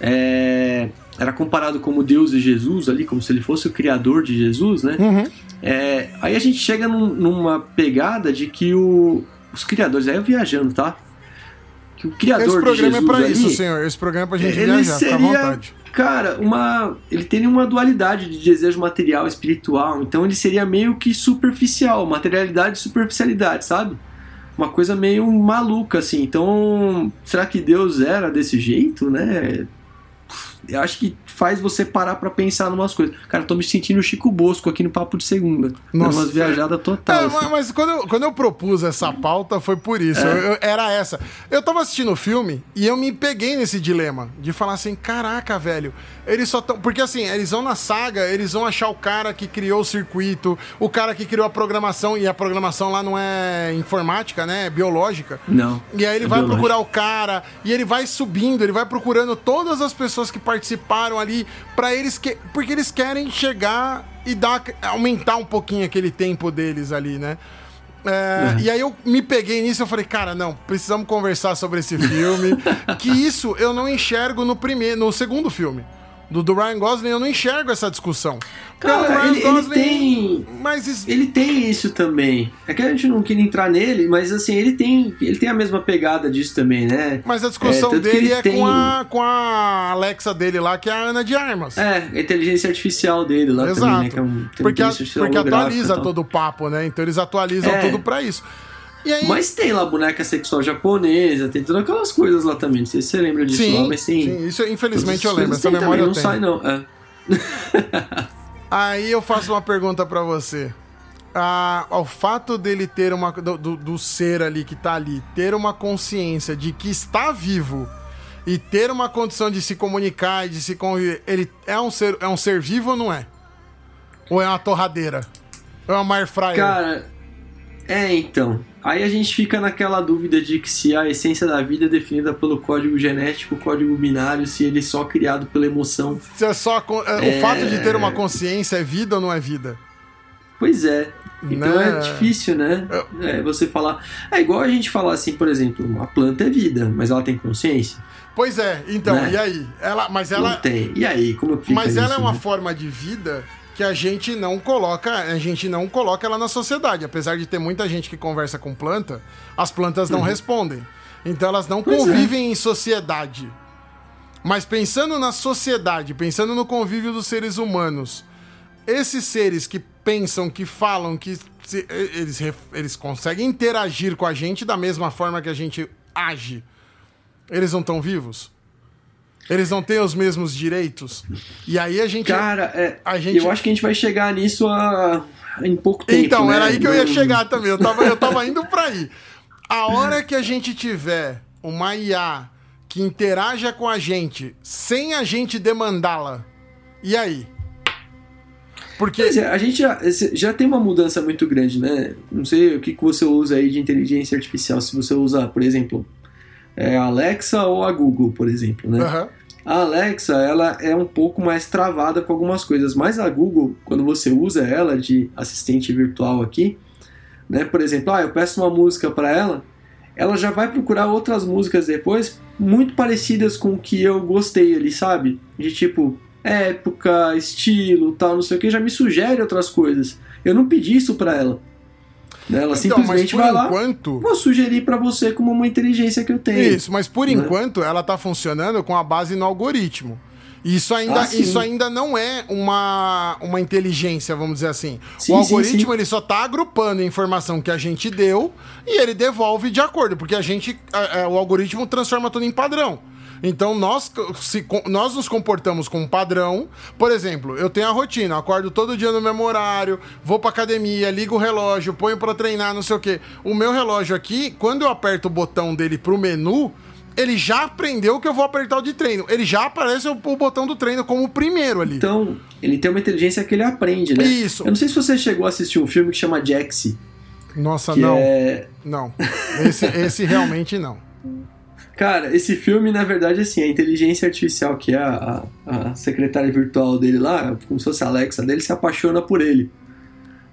É, era comparado como Deus e Jesus ali, como se ele fosse o criador de Jesus, né?
Uhum.
É, aí a gente chega num, numa pegada de que o, os criadores, aí eu viajando, tá? Que o criador Esse
programa
é pra
ali,
isso,
senhor. Esse programa é pra gente ele viajar, seria, à vontade.
Cara, uma. Ele tem uma dualidade de desejo material e espiritual. Então ele seria meio que superficial, materialidade e superficialidade, sabe? Uma coisa meio maluca, assim. Então, será que Deus era desse jeito, né? Eu acho que faz você parar para pensar em umas coisas. Cara, tô me sentindo Chico Bosco aqui no Papo de Segunda. Nossa. Umas viajadas total. É,
assim. Mas quando eu, quando eu propus essa pauta foi por isso. É. Eu, eu, era essa. Eu tava assistindo o filme e eu me peguei nesse dilema de falar assim: caraca, velho, eles só estão. Porque assim, eles vão na saga, eles vão achar o cara que criou o circuito, o cara que criou a programação, e a programação lá não é informática, né? É biológica.
Não.
E aí ele é vai procurar o cara, e ele vai subindo, ele vai procurando todas as pessoas que participaram ali para eles que porque eles querem chegar e dar aumentar um pouquinho aquele tempo deles ali, né? É, uhum. E aí eu me peguei nisso e falei, cara, não, precisamos conversar sobre esse filme. que isso eu não enxergo no primeiro, no segundo filme do, do Ryan Gosling, eu não enxergo essa discussão.
Cara, ele, Gosling, ele, tem. Mas. Ele tem isso também. É que a gente não queria entrar nele, mas assim, ele tem, ele tem a mesma pegada disso também, né?
Mas a discussão é, dele é tem... com, a, com a Alexa dele lá, que é a Ana de Armas.
É, a inteligência artificial dele lá Exato. também, né? Que é um,
porque, a, porque atualiza todo o papo, né? Então eles atualizam é. tudo pra isso.
Aí... Mas tem lá boneca sexual japonesa, tem todas aquelas coisas lá também. Não sei se você lembra disso
sim,
lá, mas tem.
Sim, isso infelizmente eu lembro, essa memória
não sai, não. É.
Aí eu faço uma pergunta para você. Ah, o fato dele ter uma. Do, do, do, ser ali que tá ali, ter uma consciência de que está vivo e ter uma condição de se comunicar e de se conviver, ele é um ser, é um ser vivo ou não é? Ou é uma torradeira? Ou é uma air fryer?
Cara, é então. Aí a gente fica naquela dúvida de que se a essência da vida é definida pelo código genético, código binário, se ele é só criado pela emoção.
Se é só é... o fato de ter uma consciência é vida ou não é vida?
Pois é. Então
Né?
é difícil, né? É, você falar. É igual a gente falar assim, por exemplo, uma planta é vida, mas ela tem consciência?
Pois é, então,
Né?
e aí? Ela, mas ela,
Não tem. E aí, como fica
mas ela
isso,
é uma
né?
forma de vida que a gente não coloca, a gente não coloca ela na sociedade. Apesar de ter muita gente que conversa com planta, as plantas não respondem. Então elas não
Uhum. Pois é.
convivem em sociedade. Mas pensando na sociedade, pensando no convívio dos seres humanos, esses seres que pensam, que falam, que se- eles, eles conseguem interagir com a gente da mesma forma que a gente age, eles não estão vivos? Eles não têm os mesmos direitos? E aí a gente.
Cara, é,
A gente-
eu acho que a gente vai chegar nisso a... em pouco tempo.
Então,
né?
era aí que eu ia chegar também. Eu tava, eu tava indo pra aí. A hora que a gente tiver uma IA que interaja com a gente sem a gente demandá-la, e aí? Porque.
É, a gente já, já tem uma mudança muito grande, né? Não sei o que, que você usa aí de inteligência artificial. Se você usa, por exemplo, é, a Alexa ou a Google, por exemplo, né?
Aham.
A Alexa, ela é um pouco mais travada com algumas coisas, mas a Google, quando você usa ela de assistente virtual aqui, né? Por exemplo, ah, eu peço uma música para ela, ela já vai procurar outras músicas depois muito parecidas com o que eu gostei ali, sabe? De tipo época, estilo, tal, não sei o que, já me sugere outras coisas. Eu não pedi isso para ela. Né? Ela
Então, mas
simplesmente
por
vai lá,
enquanto.
vou sugerir para você como uma inteligência que eu tenho.
Isso, mas por
né?
enquanto ela tá funcionando com a base no algoritmo. Isso ainda,
Ah, sim.
isso ainda não é uma, uma inteligência, vamos dizer assim.
Sim,
o
sim,
algoritmo
sim.
ele só tá agrupando a informação que a gente deu e ele devolve de acordo, porque a gente, é, é, o algoritmo transforma tudo em padrão. Então nós, se, nós nos comportamos com um padrão. Por exemplo, eu tenho a rotina, acordo todo dia no mesmo horário, vou pra academia, ligo o relógio, ponho pra treinar, não sei o quê. O meu relógio aqui, quando eu aperto o botão dele pro menu, ele já aprendeu que eu vou apertar o de treino. Ele já aparece o, o botão do treino como o primeiro ali.
Então, ele tem uma inteligência que ele aprende, né?
Isso.
Eu não sei se você chegou a assistir um filme que chama Jaxi,
Nossa,
que
não.
é...
Não. Esse, esse realmente não.
Cara, esse filme, na verdade, assim, a inteligência artificial, que é a, a, a secretária virtual dele lá, como se fosse a Alexa dele, se apaixona por ele.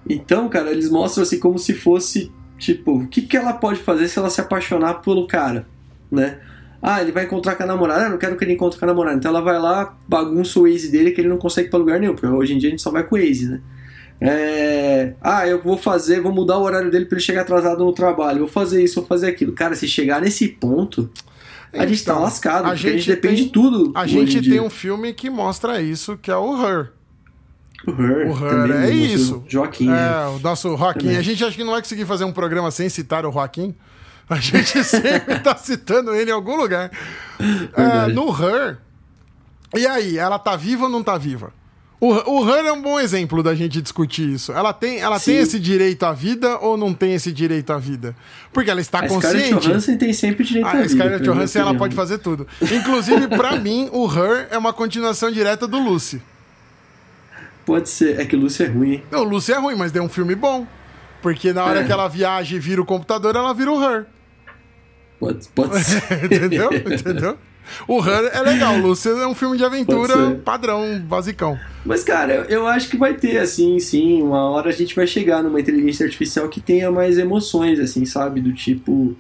Então, cara, eles mostram assim como se fosse, tipo, o que, que ela pode fazer se ela se apaixonar pelo cara, né? Ah, ele vai encontrar com a namorada, ah, não quero que ele encontre com a namorada. Então ela vai lá, bagunça o Waze dele que ele não consegue ir pra lugar nenhum, porque hoje em dia a gente só vai com o Waze, né? É... Ah, eu vou fazer, vou mudar o horário dele pra ele chegar atrasado no trabalho, vou fazer isso, vou fazer aquilo. Cara, se chegar nesse ponto, a gente tá
Então,
lascado,
a
porque a gente,
gente
depende
tem-
de tudo.
A gente
em
tem um filme que mostra isso, que é o Her.
O Her,
o Her, é isso.
Joaquim, né?
É, o nosso Joaquim.
Também.
A gente acha que não vai conseguir fazer um programa sem citar o Joaquim. A gente sempre tá citando ele em algum lugar. É, no Her. E aí, ela tá viva ou não tá viva? O, o Her é um bom exemplo da gente discutir isso. Ela tem, ela tem esse direito à vida ou não tem esse direito à vida? Porque ela está
A Scarlett
consciente.
Johansson tem sempre direito à
A
vida.
Scarlett
pra minha
Johansson ela pode fazer tudo. Inclusive, pra mim, o Her é uma continuação direta do Lucy.
Pode ser. É que Lucy é ruim, hein?
Não, o Lucy é ruim, mas deu um filme bom. Porque na hora
É.
que ela viaja e vira o computador, ela vira o Her.
Pode, pode ser.
Entendeu? Entendeu? O Her é legal, Lucy é um filme de aventura padrão, basicão.
Mas, cara, eu, acho que vai ter, assim, sim. Uma hora a gente vai chegar numa inteligência artificial que tenha mais emoções, assim, sabe? Do tipo.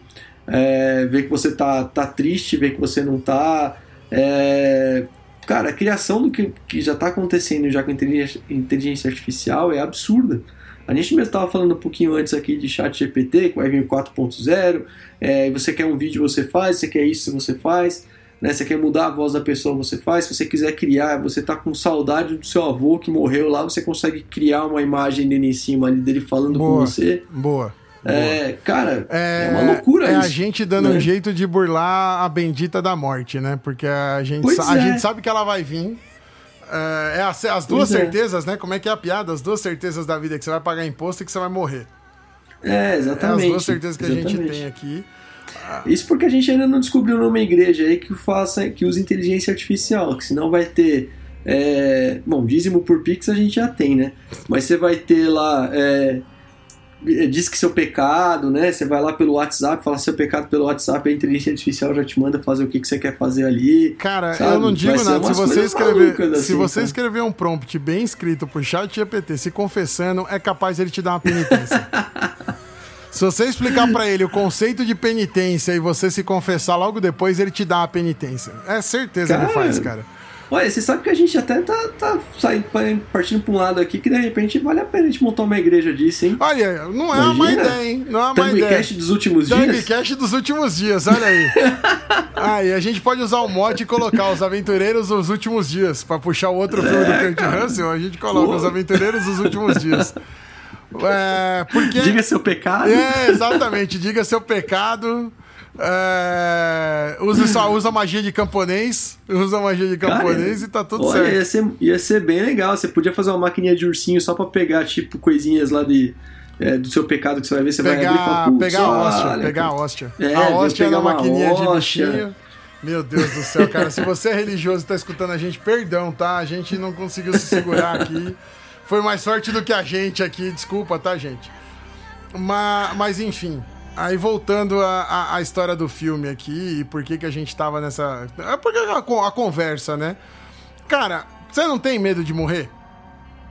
é, ver que você tá, tá triste, ver que você não tá. é, cara, a criação do que, que já tá acontecendo já com inteligência, inteligência artificial é absurda. A gente mesmo estava falando um pouquinho antes aqui de chat GPT, que vai vir o 4.0. É, você quer um vídeo, você faz. Você quer isso, você faz. Né? Você quer mudar a voz da pessoa, você faz. Se você quiser criar, você tá com saudade do seu avô que morreu lá, você consegue criar uma imagem dele em cima ali, dele falando
Boa.
com você.
Boa.
É, cara,
É,
é, uma loucura
é
isso.
a gente dando
né?
um jeito de burlar a bendita da morte, né? Porque a gente, sa- a
é.
gente sabe que ela vai vir. É, é as, as duas
Pois é.
certezas, né? Como é que é a piada? As duas certezas da vida, que você vai pagar imposto e que você vai morrer.
É,
É
exatamente.
as duas certezas que a gente
exatamente.
tem aqui.
Isso porque a gente ainda não descobriu numa igreja aí que faça, que use inteligência artificial, que senão vai ter. é, bom, dízimo por Pix a gente já tem, né? Mas você vai ter lá. é, diz que seu pecado, né? Você vai lá pelo WhatsApp, fala seu pecado pelo WhatsApp, a inteligência artificial já te manda fazer o que, que você quer fazer ali.
Cara, sabe? eu não digo nada. Se você, escrever, assim, se você escrever um prompt bem escrito pro chat GPT se confessando, é capaz ele te dar uma penitência. se você explicar para ele o conceito de penitência e você se confessar logo depois, ele te dá a penitência. É certeza cara, que ele faz, cara.
Olha, você sabe que a gente até tá, tá saindo, partindo pra um lado aqui que de repente vale a pena a gente montar uma igreja disso, hein?
Olha, não é Imagina. uma ideia, hein? Não é uma má ideia.
dos últimos dias?
Cash dos últimos dias, olha aí. aí a gente pode usar o mod e colocar os aventureiros dos últimos dias. Pra puxar o outro filme é, do Kurt Russell, a gente coloca Pô. os aventureiros dos últimos dias.
É, porque... Diga seu pecado.
É, exatamente. Diga seu pecado. É, usa, só usa magia de camponês. Usa magia de camponês Cara, e tá tudo olha, certo.
Ia ser, ia ser bem legal. Você podia fazer uma maquininha de ursinho só pra pegar, tipo, coisinhas lá de. É, do seu pecado que você vai ver, você
pegar,
vai abrir
Pegar a hóstia, olha, pegar a hóstia. É, a hóstia na maquininha hóstia. de bichinho. Meu Deus do céu, cara. Se você é religioso e tá escutando a gente, perdão, tá? A gente não conseguiu se segurar aqui. Foi mais forte do que a gente aqui. Desculpa, tá, gente? Mas, mas enfim, Aí voltando à história do filme aqui e por que, que a gente tava nessa. É porque a, a, conversa, né? Cara, você não tem medo de morrer?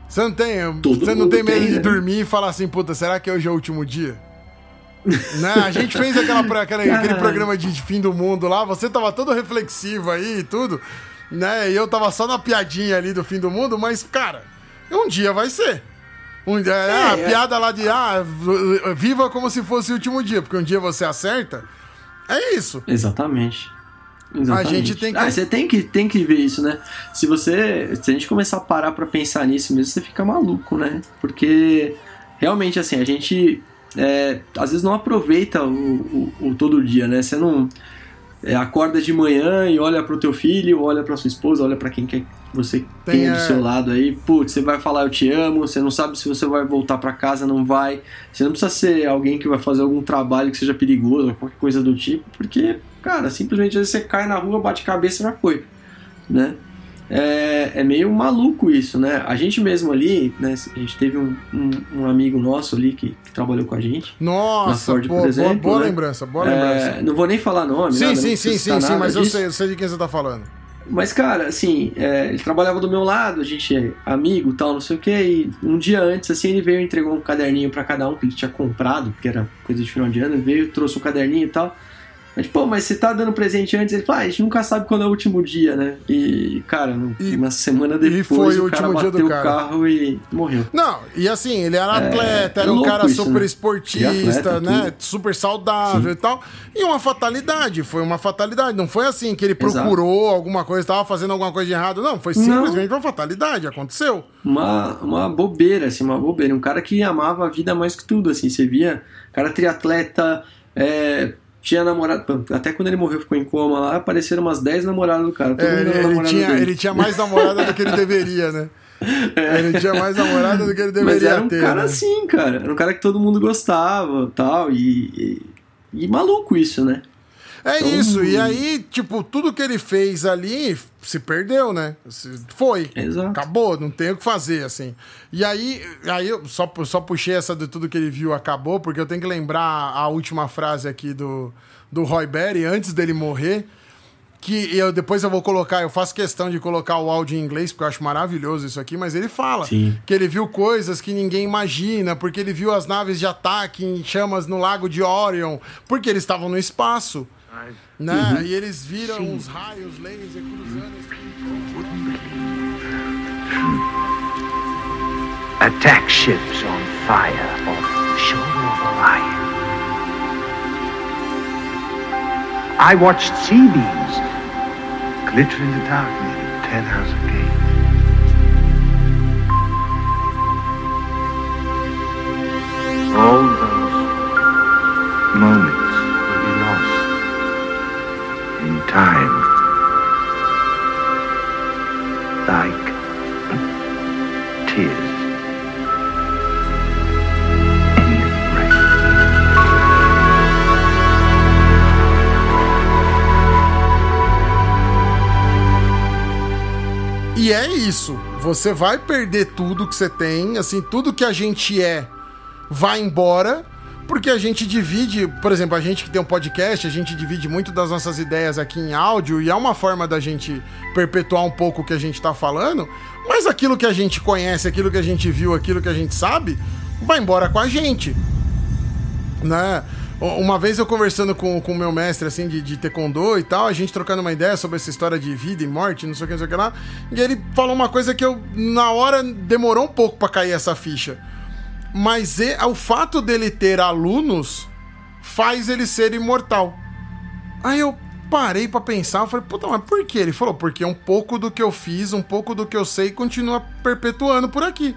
Você não tem. você não tem medo tem, de né? dormir e falar assim, puta, será que hoje é o último dia? né? A gente fez aquela, aquela aquele programa de, de fim do mundo lá, você tava todo reflexivo aí e tudo, né? E eu tava só na piadinha ali do fim do mundo, mas, cara, um dia vai ser. Um, é, é, a é. piada lá de ah, viva como se fosse o último dia, porque um dia você acerta. É isso.
Exatamente. Exatamente. A gente tem que. Ah, você tem que, tem que ver isso, né? Se você. Se a gente começar a parar pra pensar nisso mesmo, você fica maluco, né? Porque realmente, assim, a gente. É, às vezes não aproveita o, o, o todo dia, né? Você não é, acorda de manhã e olha pro teu filho, olha pra sua esposa, olha para quem quer você tem, tem do seu lado aí, putz, você vai falar eu te amo, você não sabe se você vai voltar para casa, não vai. Você não precisa ser alguém que vai fazer algum trabalho que seja perigoso, qualquer coisa do tipo, porque, cara, simplesmente às vezes você cai na rua, bate cabeça e já foi, né? É, é, meio maluco isso, né? A gente mesmo ali, né? A gente teve um, um, um amigo nosso ali que, que, trabalhou com a gente.
Nossa, Ford, boa, exemplo, boa, boa né? lembrança, boa é, lembrança.
Não vou nem falar nome,
Sim,
nada,
sim, sim, sim, sim, mas eu sei, eu sei de quem você tá falando.
Mas, cara, assim, é, ele trabalhava do meu lado, a gente é amigo tal, não sei o que, e um dia antes, assim, ele veio e entregou um caderninho para cada um que ele tinha comprado, porque era coisa de final de ano, ele veio, trouxe o um caderninho e tal. Gente, pô, mas você tá dando presente antes? Ele fala, ah, a gente nunca sabe quando é o último dia, né? E, cara, e, uma semana depois foi o, o cara bateu o carro e morreu.
Não, e assim, ele era é, atleta, é, era um cara isso, super né? esportista, atleta, né? Tudo. Super saudável Sim. e tal. E uma fatalidade, foi uma fatalidade. Não foi assim que ele procurou Exato. alguma coisa, tava fazendo alguma coisa de errado. Não, foi simplesmente não. uma fatalidade, aconteceu.
Uma, uma bobeira, assim, uma bobeira. Um cara que amava a vida mais que tudo, assim. Você via, cara triatleta, é, tinha namorado. Até quando ele morreu, ficou em coma lá, apareceram umas 10 namoradas do cara.
É, ele, ele, tinha, ele tinha mais namorada do que ele deveria, né? É. Ele tinha mais namorada do que ele deveria ter. Mas era
um
ter,
cara
né?
assim, cara. Era um cara que todo mundo gostava tal. E, e, e maluco isso, né?
É então, isso, e aí, tipo, tudo que ele fez ali se perdeu, né? Foi. Exato. Acabou, não tem o que fazer, assim. E aí, aí eu só, só puxei essa de tudo que ele viu, acabou, porque eu tenho que lembrar a última frase aqui do, do Roy Berry, antes dele morrer que eu depois eu vou colocar, eu faço questão de colocar o áudio em inglês, porque eu acho maravilhoso isso aqui, mas ele fala Sim. que ele viu coisas que ninguém imagina, porque ele viu as naves de ataque em chamas no lago de Orion, porque eles estavam no espaço. Né? Uhum. Mm-hmm. E eles viram Sim. uns raios laser cruzando. Attack ships on fire off the shore of Orion. I watched sea beams glitter in the dark near Ten House Gate. All those moments time. Like tears. E é isso. Você vai perder tudo que você tem, assim, tudo que a gente é vai embora, porque a gente divide, por exemplo, a gente que tem um podcast, a gente divide muito das nossas ideias aqui em áudio e é uma forma da gente perpetuar um pouco o que a gente tá falando, mas aquilo que a gente conhece, aquilo que a gente viu, aquilo que a gente sabe, vai embora com a gente. Né? Uma vez eu conversando com o meu mestre, assim, de, de taekwondo e tal, a gente trocando uma ideia sobre essa história de vida e morte, não sei o que, não sei o que lá, e ele falou uma coisa que eu, na hora, demorou um pouco para cair essa ficha. Mas e, o fato dele ter alunos faz ele ser imortal. Aí eu parei para pensar, eu falei, puta, mas por quê? Ele falou, porque um pouco do que eu fiz, um pouco do que eu sei continua perpetuando por aqui.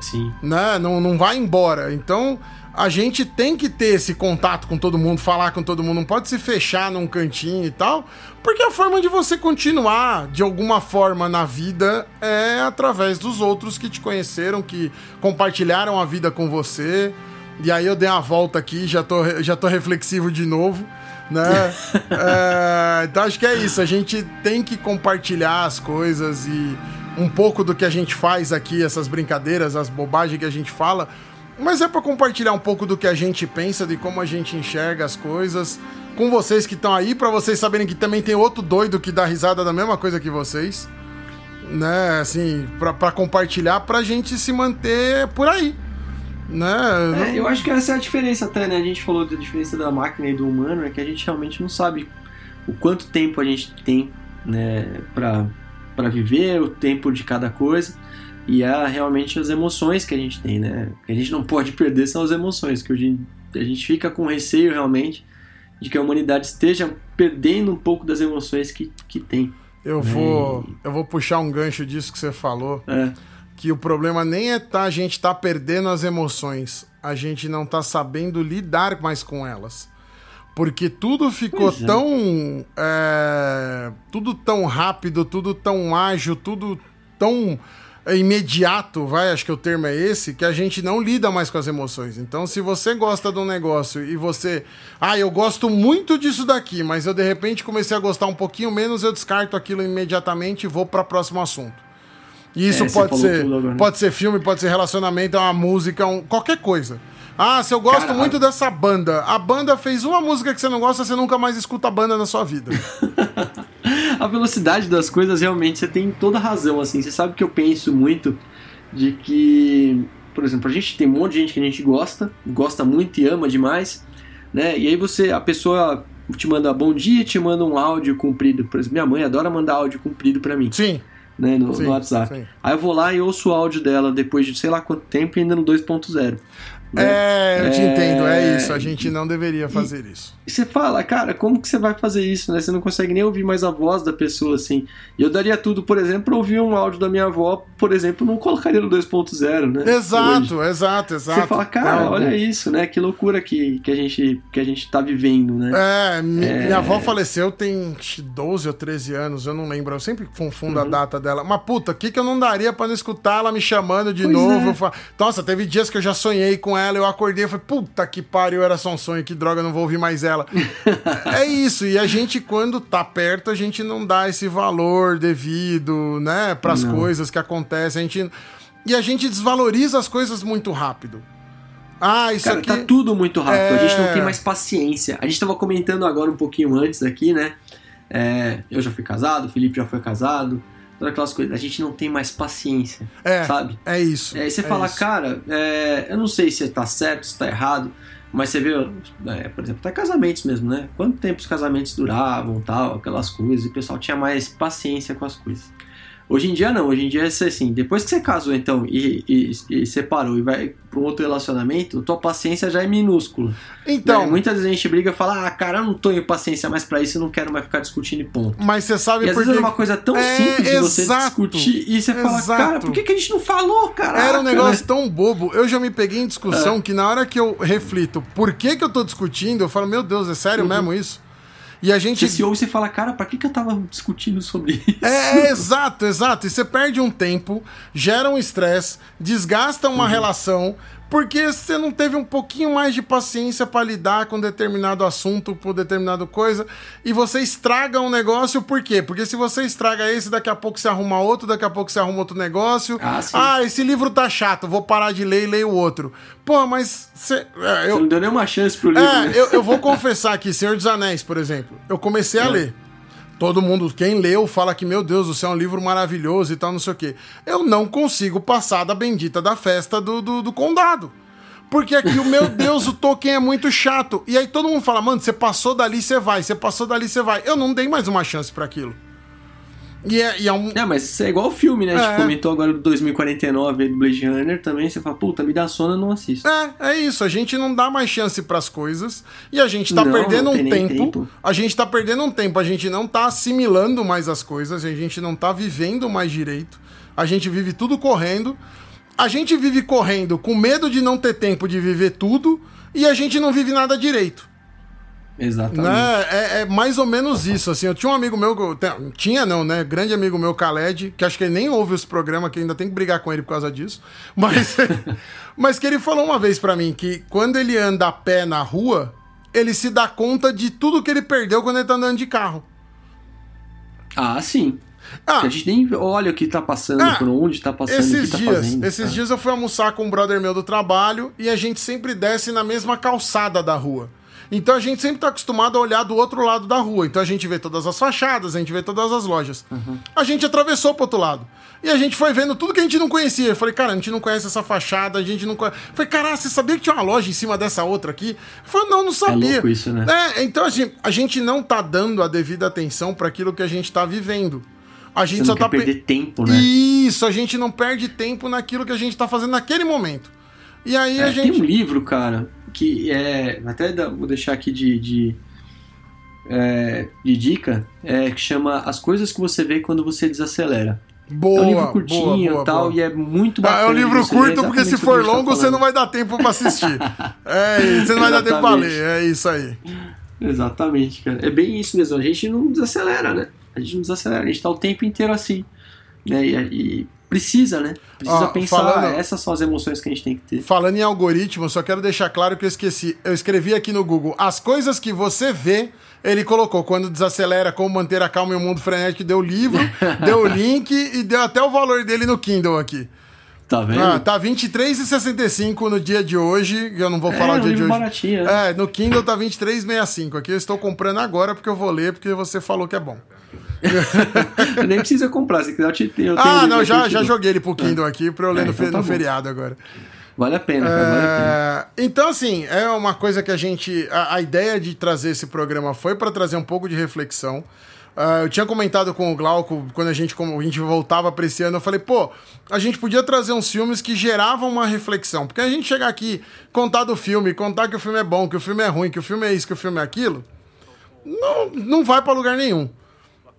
Sim.
Né? Não, não vai embora. Então, a gente tem que ter esse contato com todo mundo, falar com todo mundo, não pode se fechar num cantinho e tal, porque a forma de você continuar de alguma forma na vida é através dos outros que te conheceram, que compartilharam a vida com você. E aí eu dei uma volta aqui, já tô, já tô reflexivo de novo, né? é, então acho que é isso, a gente tem que compartilhar as coisas e um pouco do que a gente faz aqui, essas brincadeiras, as bobagens que a gente fala, mas é para compartilhar um pouco do que a gente pensa, de como a gente enxerga as coisas, com vocês que estão aí, para vocês saberem que também tem outro doido que dá risada da mesma coisa que vocês, né? Assim, para compartilhar, pra gente se manter por aí. Né?
É, eu acho que essa é a diferença até, né? A gente falou da diferença da máquina e do humano, é que a gente realmente não sabe o quanto tempo a gente tem, né, pra, pra viver, o tempo de cada coisa e há realmente as emoções que a gente tem, né? O que a gente não pode perder são as emoções, que hoje a gente fica com receio realmente de que a humanidade esteja perdendo um pouco das emoções que, que tem.
Eu vou, eu vou puxar um gancho disso que você falou.
É.
Que o problema nem é tá, a gente tá perdendo as emoções, a gente não tá sabendo lidar mais com elas. Porque tudo ficou é. tão. É, tudo tão rápido, tudo tão ágil, tudo tão é imediato, vai, acho que o termo é esse, que a gente não lida mais com as emoções. Então, se você gosta de um negócio e você, ah, eu gosto muito disso daqui, mas eu de repente comecei a gostar um pouquinho menos, eu descarto aquilo imediatamente e vou para o próximo assunto. E isso é, pode ser, pode ser filme, pode ser relacionamento, uma música, um, qualquer coisa. Ah, se eu gosto muito dessa banda, a banda fez uma música que você não gosta, você nunca mais escuta a banda na sua vida.
a velocidade das coisas realmente você tem toda razão, assim. Você sabe que eu penso muito de que, por exemplo, a gente tem um monte de gente que a gente gosta, gosta muito e ama demais, né? E aí você, a pessoa te manda bom dia, te manda um áudio comprido. Por exemplo, minha mãe adora mandar áudio comprido para mim.
Sim.
Né, no, sim, no WhatsApp. Sim. Aí eu vou lá e ouço o áudio dela depois de sei lá quanto tempo e ainda no 2.0.
Né? É, eu te é... entendo, é isso. A gente não deveria fazer
e,
isso.
E você fala, cara, como que você vai fazer isso, né? Você não consegue nem ouvir mais a voz da pessoa, assim. E eu daria tudo, por exemplo, pra ouvir um áudio da minha avó, por exemplo, não colocaria no 2.0, né?
Exato, Hoje. exato, exato.
Você fala, cara, é, olha isso, né? Que loucura que, que, a gente, que a gente tá vivendo, né?
É, é... minha avó faleceu tem 12 ou 13 anos, eu não lembro. Eu sempre confundo uhum. a data dela. Mas, puta, o que, que eu não daria pra não escutar ela me chamando de pois novo? É. Falo, Nossa, teve dias que eu já sonhei com ela, eu acordei e falei, puta que pariu, era só um sonho, que droga, não vou ouvir mais ela. é isso, e a gente, quando tá perto, a gente não dá esse valor devido, né, pras não. coisas que acontecem. A gente... E a gente desvaloriza as coisas muito rápido. Ah, isso
Cara,
aqui...
tá tudo muito rápido, é... a gente não tem mais paciência. A gente tava comentando agora um pouquinho antes aqui, né? É, eu já fui casado, o Felipe já foi casado aquelas coisas. A gente não tem mais paciência,
é,
sabe?
É isso.
É, aí você
é
fala,
isso.
cara, é, eu não sei se tá certo, se tá errado, mas você vê, é, por exemplo, até casamentos mesmo, né? Quanto tempo os casamentos duravam, tal, aquelas coisas, e o pessoal tinha mais paciência com as coisas. Hoje em dia não, hoje em dia é assim, depois que você casou então e, e, e separou e vai para um outro relacionamento, tua paciência já é minúscula.
Então,
né? muitas vezes a gente briga e fala: "Ah, cara, eu não tenho paciência mais para isso, eu não quero mais ficar discutindo e ponto".
Mas você sabe
e às
porque
vezes é uma coisa tão
é,
simples de você
exato,
discutir e você fala:
exato.
"Cara, por que, que a gente não falou, cara?"
Era um negócio tão bobo. Eu já me peguei em discussão é. que na hora que eu reflito, por que que eu tô discutindo, eu falo: "Meu Deus, é sério uhum. mesmo isso?" E a gente.
Você se ouve e fala, cara, pra que, que eu tava discutindo sobre isso?
É, é exato, exato. E você perde um tempo, gera um estresse, desgasta uma uhum. relação, porque você não teve um pouquinho mais de paciência para lidar com determinado assunto, por determinado coisa, e você estraga um negócio, por quê? Porque se você estraga esse, daqui a pouco você arruma outro, daqui a pouco você arruma outro negócio. Ah, ah esse livro tá chato, vou parar de ler e leio outro. Pô, mas
você. É, eu, você não deu nenhuma chance pro livro.
É, né? eu, eu vou confessar aqui, Senhor dos Anéis, por exemplo. Eu comecei a é. ler. Todo mundo, quem leu, fala que, meu Deus, o céu é um livro maravilhoso e tal, não sei o quê. Eu não consigo passar da bendita da festa do, do, do condado. Porque aqui, o meu Deus, o Tolkien é muito chato. E aí todo mundo fala, mano, você passou dali, você vai, você passou dali, você vai. Eu não dei mais uma chance para aquilo.
E é, e é um. É, mas é igual o filme, né? É. A gente comentou agora do 2049 do Blade Runner também. Você fala, puta, me dá sono, eu não assisto.
É, é isso. A gente não dá mais chance para as coisas. E a gente tá não, perdendo não um tempo, tempo, A gente tá perdendo um tempo. A gente não tá assimilando mais as coisas. A gente não tá vivendo mais direito. A gente vive tudo correndo. A gente vive correndo com medo de não ter tempo de viver tudo. E a gente não vive nada direito.
Exatamente.
Né? É, é, mais ou menos isso, assim. Eu tinha um amigo meu, tinha não, né? Grande amigo meu, Khaled, que acho que ele nem ouve esse programa, que ainda tem que brigar com ele por causa disso. Mas, mas que ele falou uma vez para mim que quando ele anda a pé na rua, ele se dá conta de tudo que ele perdeu quando ele tá andando de carro.
Ah, sim. Ah, a gente nem olha o que tá passando, ah, por onde tá passando, esses o que tá
dias,
fazendo.
Esses tá. dias eu fui almoçar com um brother meu do trabalho e a gente sempre desce na mesma calçada da rua. Então a gente sempre está acostumado a olhar do outro lado da rua. Então a gente vê todas as fachadas, a gente vê todas as lojas. Uhum. A gente atravessou pro outro lado. E a gente foi vendo tudo que a gente não conhecia. Eu falei, cara, a gente não conhece essa fachada, a gente não conhece. Eu falei, cara, você sabia que tinha uma loja em cima dessa outra aqui? Eu falei, não, não sabia. É louco
isso, né?
É, então assim, a gente não tá dando a devida atenção para aquilo que a gente tá vivendo. A gente
Você
só
não tá perder tempo, né?
Isso, a gente não perde tempo naquilo que a gente tá fazendo naquele momento. E aí
é,
a gente.
Tem um livro, cara, que é. Até vou deixar aqui de, de, é, de dica, é, que chama As Coisas que Você Vê Quando Você Desacelera.
Boa,
é um livro curtinho e tal, boa. e é muito bacana.
Ah, é um livro curto, porque se for tá longo, tá você não vai dar tempo para assistir. é, você não vai dar tempo para ler, é isso aí.
Exatamente, cara. É bem isso mesmo. A gente não desacelera, né? A gente não desacelera, a gente tá o tempo inteiro assim. Né? E, e precisa, né? Precisa pensar, falando, essas são as emoções que a gente tem que ter.
Falando em algoritmo, só quero deixar claro que eu esqueci. Eu escrevi aqui no Google as coisas que você vê. Ele colocou quando desacelera, como manter a calma em um mundo frenético, deu o livro, deu o link e deu até o valor dele no Kindle aqui.
Tá vendo? Ah,
tá R$23,65 no dia de hoje. Eu não vou é, falar o dia de hoje.
Baratinho, né?
É, no Kindle tá R$23,65. Aqui eu estou comprando agora porque eu vou ler, porque você falou que é bom.
Nem precisa comprar, se quiser eu te tenho.
Ah, não, já, já joguei ele pro Kindle é. aqui pra eu ler é, no, então tá no feriado agora.
Vale a pena, cara, vale a pena.
É, então, assim, é uma coisa que a gente. A, a ideia de trazer esse programa foi para trazer um pouco de reflexão. Uh, eu tinha comentado com o Glauco quando a gente, a gente voltava apreciando, eu falei, pô, a gente podia trazer uns filmes que geravam uma reflexão. Porque a gente chegar aqui, contar do filme, contar que o filme é bom, que o filme é ruim, que o filme é isso, que o filme é aquilo, não, não vai para lugar nenhum.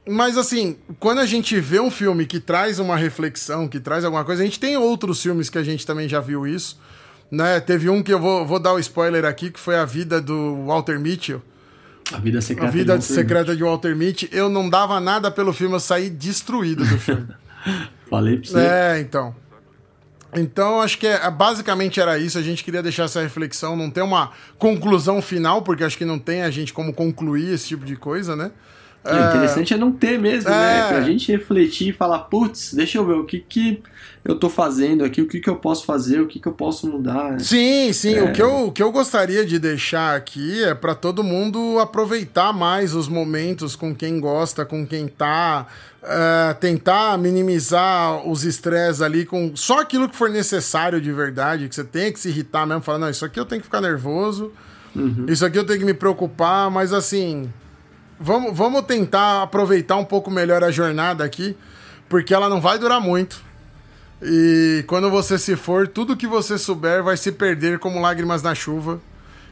Mas assim, quando a gente vê um filme que traz uma reflexão, que traz alguma coisa, a gente tem outros filmes que a gente também já viu isso. Né? Teve um que eu vou, vou dar o spoiler aqui, que foi a vida do Walter Mitchell.
A vida secreta,
a vida de, Walter secreta de Walter Mitty. Eu não dava nada pelo filme, eu saí destruído do filme.
Falei pra você.
É, então. Então, acho que é, basicamente era isso. A gente queria deixar essa reflexão, não ter uma conclusão final, porque acho que não tem a gente como concluir esse tipo de coisa, né?
É, o interessante é não ter mesmo, né? é... né? Pra gente refletir e falar, putz, deixa eu ver o que que eu tô fazendo aqui, o que que eu posso fazer, o que que eu posso mudar.
Sim, sim. É... O, que eu, o que eu gostaria de deixar aqui é para todo mundo aproveitar mais os momentos com quem gosta, com quem tá. Uh, tentar minimizar os estresses ali com só aquilo que for necessário de verdade, que você tem que se irritar mesmo, falar, não, isso aqui eu tenho que ficar nervoso, uhum. isso aqui eu tenho que me preocupar, mas assim, vamos, vamos tentar aproveitar um pouco melhor a jornada aqui, porque ela não vai durar muito. E quando você se for, tudo que você souber vai se perder como lágrimas na chuva.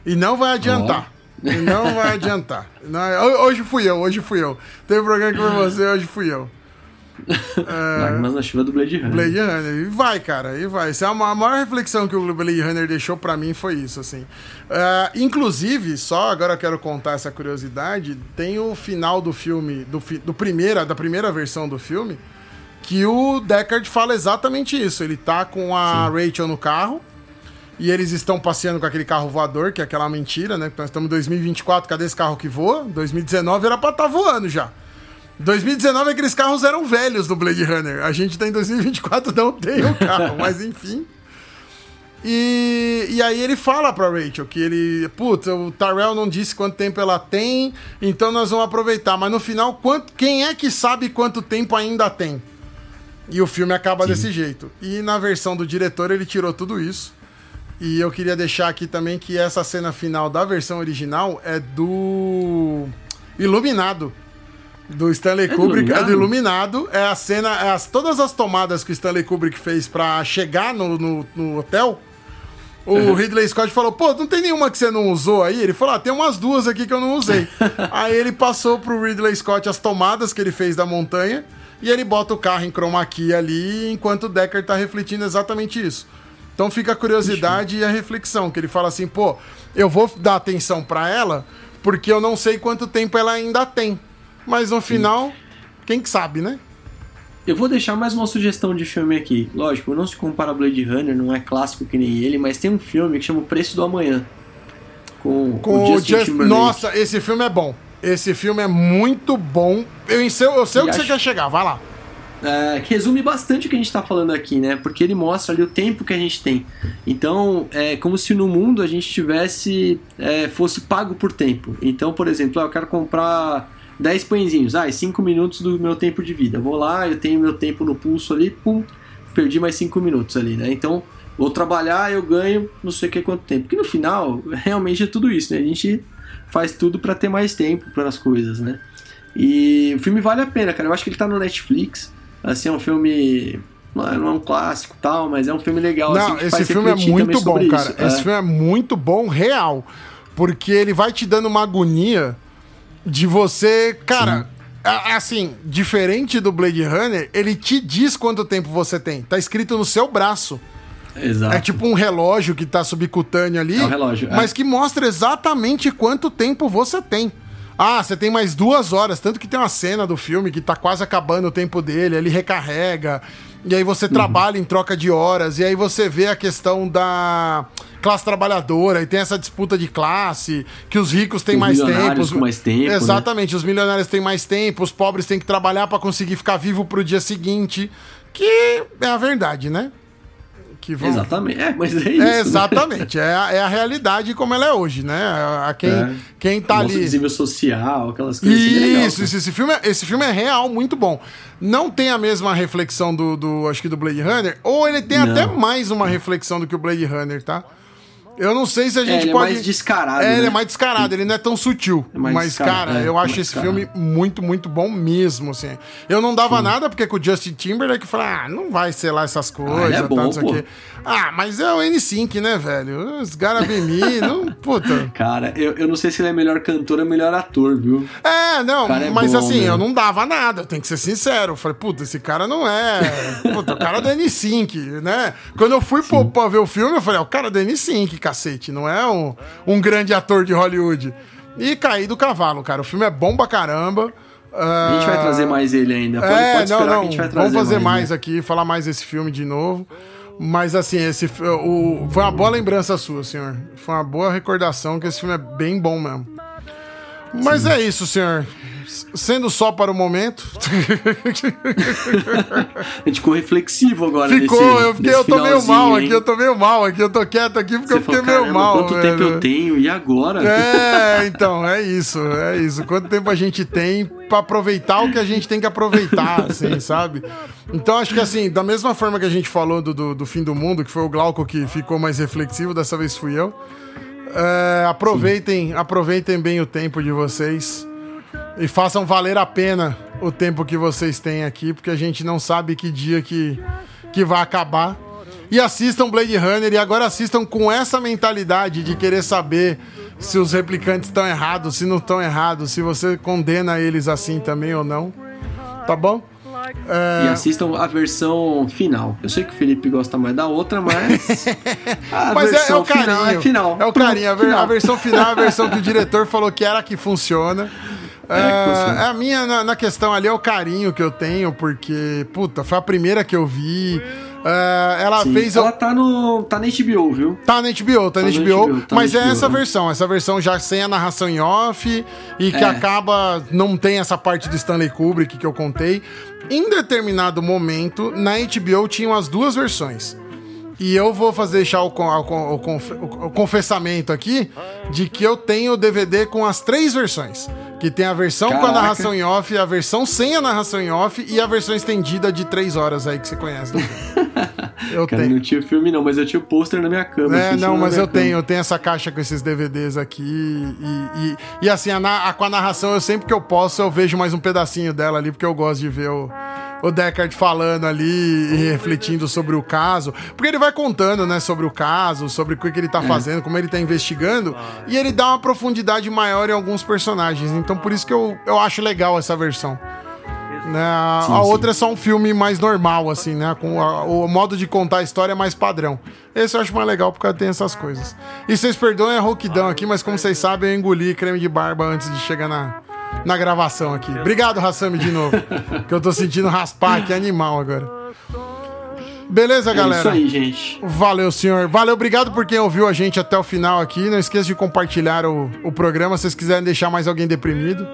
E não vai adiantar. E não vai adiantar. Não, hoje fui eu, hoje fui eu. Teve programa que foi você, hoje fui eu.
É... Lágrimas na chuva do Blade Runner.
Blade Runner. E vai, cara, e vai. Essa é a maior reflexão que o Blade Runner deixou para mim foi isso, assim. Uh, inclusive, só agora eu quero contar essa curiosidade, tem o final do filme, do, do primeira, da primeira versão do filme, que o Deckard fala exatamente isso. Ele tá com a Sim. Rachel no carro, E eles estão passeando com aquele carro voador, que é aquela mentira, né? Nós estamos em 2024, cadê esse carro que voa? 2019 era pra estar tá voando já. 2019 aqueles carros eram velhos do Blade Runner. A gente tá em 2024, não tem o carro, mas enfim. E, e aí ele fala pra Rachel que ele. Putz, o Tyrell não disse quanto tempo ela tem, então nós vamos aproveitar. Mas no final, quanto, quem é que sabe quanto tempo ainda tem? E o filme acaba Sim. desse jeito. E na versão do diretor ele tirou tudo isso. E eu queria deixar aqui também que essa cena final da versão original é do Iluminado. Do Stanley é Kubrick, do é do Iluminado. É a cena, é as, todas as tomadas que o Stanley Kubrick fez para chegar no, no, no, hotel. O uhum. Ridley Scott falou: pô, não tem nenhuma que você não usou aí? Ele falou: ah, tem umas duas aqui que eu não usei. aí ele passou pro Ridley Scott as tomadas que ele fez da montanha. E ele bota o carro em chroma key ali, enquanto o Decker tá refletindo exatamente isso. Então fica a curiosidade Ixi. e a reflexão, que ele fala assim, pô, eu vou dar atenção para ela, porque eu não sei quanto tempo ela ainda tem. Mas no Sim. final, quem que sabe, né?
Eu vou deixar mais uma sugestão de filme aqui. Lógico, não se compara a Blade Runner, não é clássico que nem ele, mas tem um filme que chama O Preço do Amanhã.
Com, com o Justin Just... Nossa, esse filme é bom. Esse filme é muito bom. Eu, eu sei, eu sei o que acho... você quer chegar, vai lá.
É, que resume bastante o que a gente está falando aqui, né? Porque ele mostra ali o tempo que a gente tem. Então, é como se no mundo a gente tivesse é, fosse pago por tempo. Então, por exemplo, ah, eu quero comprar 10 pãezinhos, ah, 5 minutos do meu tempo de vida. Vou lá, eu tenho meu tempo no pulso ali, pum, perdi mais 5 minutos ali, né? Então, vou trabalhar, eu ganho não sei o que quanto tempo. Porque no final, realmente é tudo isso, né? A gente faz tudo para ter mais tempo para as coisas, né? E o filme vale a pena, cara. Eu acho que ele tá no Netflix. Assim, é um filme. Não é, um clássico tal, mas é um filme legal.
Não,
assim,
esse filme é muito bom, cara. Isso. Esse é. filme é muito bom, real. Porque ele vai te dando uma agonia de você. Cara, assim, diferente do Blade Runner, ele te diz quanto tempo você tem. Tá escrito no seu braço.
Exato.
É tipo um relógio que tá subcutâneo ali. É
um relógio.
É. Mas que mostra exatamente quanto tempo você tem. Ah, você tem mais duas horas. Tanto que tem uma cena do filme que tá quase acabando o tempo dele, ele recarrega. E aí você uhum. trabalha em troca de horas. E aí você vê a questão da classe trabalhadora. E tem essa disputa de classe, que os ricos têm os mais tempo. Os...
mais tempo.
Né? Exatamente, né? os milionários têm mais tempo, os pobres têm que trabalhar para conseguir ficar vivo pro dia seguinte. Que é a verdade, né?
que vão... Exatamente, é, mas é isso.
É, exatamente, né? é, a, é a realidade como ela é hoje, né? A quem, é. quem tá ali.
social, aquelas coisas.
Isso, legal, isso, esse filme, é, esse filme é real, muito bom. Não tem a mesma reflexão do, do acho que do Blade Runner, ou ele tem Não. até mais uma reflexão do que o Blade Runner, tá? Eu não sei se a gente
é, ele
pode.
É mais descarado.
É,
né?
ele é mais descarado, ele não é tão sutil. É mas, cara, é, eu acho esse filme muito, muito bom mesmo, assim. Eu não dava Sim. nada porque com o Justin Timberlake falei, ah, não vai ser lá essas coisas, ah, é bom, tal, aqui. Ah, mas é o N5, né, velho? Os Garabimi, não. Puta.
Cara, eu, eu não sei se ele é melhor cantor ou melhor ator, viu?
É, não, é mas bom, assim, né? eu não dava nada, eu tenho que ser sincero. Eu falei, puta, esse cara não é. Puta, o cara é do N5, né? Quando eu fui pô, pra ver o filme, eu falei, é o cara é do N5, cacete, não é um, um grande ator de Hollywood. E caí do cavalo, cara. O filme é bom pra caramba.
A gente vai trazer mais ele ainda. Pode,
é, pode não, não. Vamos fazer mais, mais né? aqui, falar mais desse filme de novo. Mas assim, esse o, foi uma boa lembrança sua, senhor. Foi uma boa recordação que esse filme é bem bom mesmo. Mas Sim. é isso, senhor. Sendo só para o momento.
a gente ficou reflexivo agora.
Ficou, nesse, eu, fiquei, eu tô meio mal hein? aqui, eu tô meio mal aqui, eu tô quieto aqui porque Você eu fiquei falou, meio mal.
Quanto velho. tempo eu tenho? E agora?
É, então, é isso, é isso. Quanto tempo a gente tem para aproveitar o que a gente tem que aproveitar, assim, sabe? Então acho que assim, da mesma forma que a gente falou do, do, do fim do mundo, que foi o Glauco que ficou mais reflexivo, dessa vez fui eu. É, aproveitem, aproveitem bem o tempo de vocês e façam valer a pena o tempo que vocês têm aqui, porque a gente não sabe que dia que, que vai acabar. E assistam Blade Runner e agora assistam com essa mentalidade de querer saber se os replicantes estão errados, se não estão errados, se você condena eles assim também ou não. Tá bom?
É... E assistam a versão final. Eu sei que o Felipe gosta mais da outra, mas.
A mas versão é, é o carinho. Final é final. É o carinho. A, ver, a, versão final é a versão que o diretor falou que era a que funciona. É, é, a minha, na, na, questão ali, é o carinho que eu tenho, porque, puta, foi a primeira que eu vi. Uh, ela
Sim.
fez.
Ela tá no. tá na HBO, viu?
Tá na HBO, tá,
Tá
na HBO,
HBO, tá
mas
na
é
HBO,
essa
né?
versão, essa versão já sem a narração em off e que
É.
acaba. não tem essa parte do Stanley Kubrick que eu contei. Em determinado momento, na HBO tinham as duas versões. E eu vou fazer deixar o, o o- o confessamento aqui de que eu tenho o DVD com as três versões. Que tem a versão com a
Caraca.
narração em off, a versão sem a narração em off e a versão estendida de três horas aí que você conhece. filme. Eu
Cara,
tenho.
não tinha filme não, mas eu tinha o pôster na minha cama.
É,
assim,
não, mas eu tenho,
cama.
eu tenho essa caixa com esses DVDs aqui e, e, e assim, a, a- com a narração, eu sempre que eu posso, eu vejo mais um pedacinho dela ali, porque eu gosto de ver o, o Deckard falando ali e refletindo sobre o caso, porque ele vai contando, né, sobre o caso, sobre o que, ele
É.
tá fazendo, como ele tá investigando, e ele dá uma profundidade maior em alguns personagens, então por isso que eu, eu acho legal essa versão. Né? A,
Sim,
a
sim.
outra é só um filme mais normal, assim, né? Com a- o modo de contar a história é mais padrão. Esse eu acho mais legal porque tem essas coisas. E vocês perdoem a rouquidão aqui, mas como vocês sabem, eu engoli creme de barba antes de chegar na, na gravação aqui. Obrigado, Hassami, de novo. que eu tô sentindo raspar aqui animal agora. Beleza,
é
galera?
É isso aí, gente.
Valeu, senhor. Valeu, obrigado por quem ouviu a gente até o final aqui. Não esqueça de compartilhar o, o programa se vocês quiserem deixar mais alguém deprimido.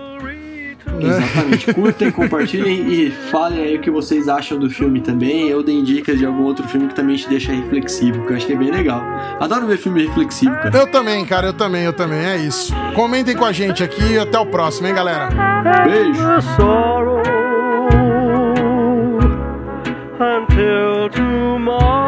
Né?
Exatamente. Curtem, compartilhem e falem aí o que vocês acham do filme também. Eu dei dicas de algum outro filme que também te deixa reflexivo, que eu acho que é bem legal. Adoro ver filme reflexivo, cara.
Eu também, cara, eu também, eu também. É isso. Comentem com a gente aqui e até o próximo, hein, galera?
Beijo.
more.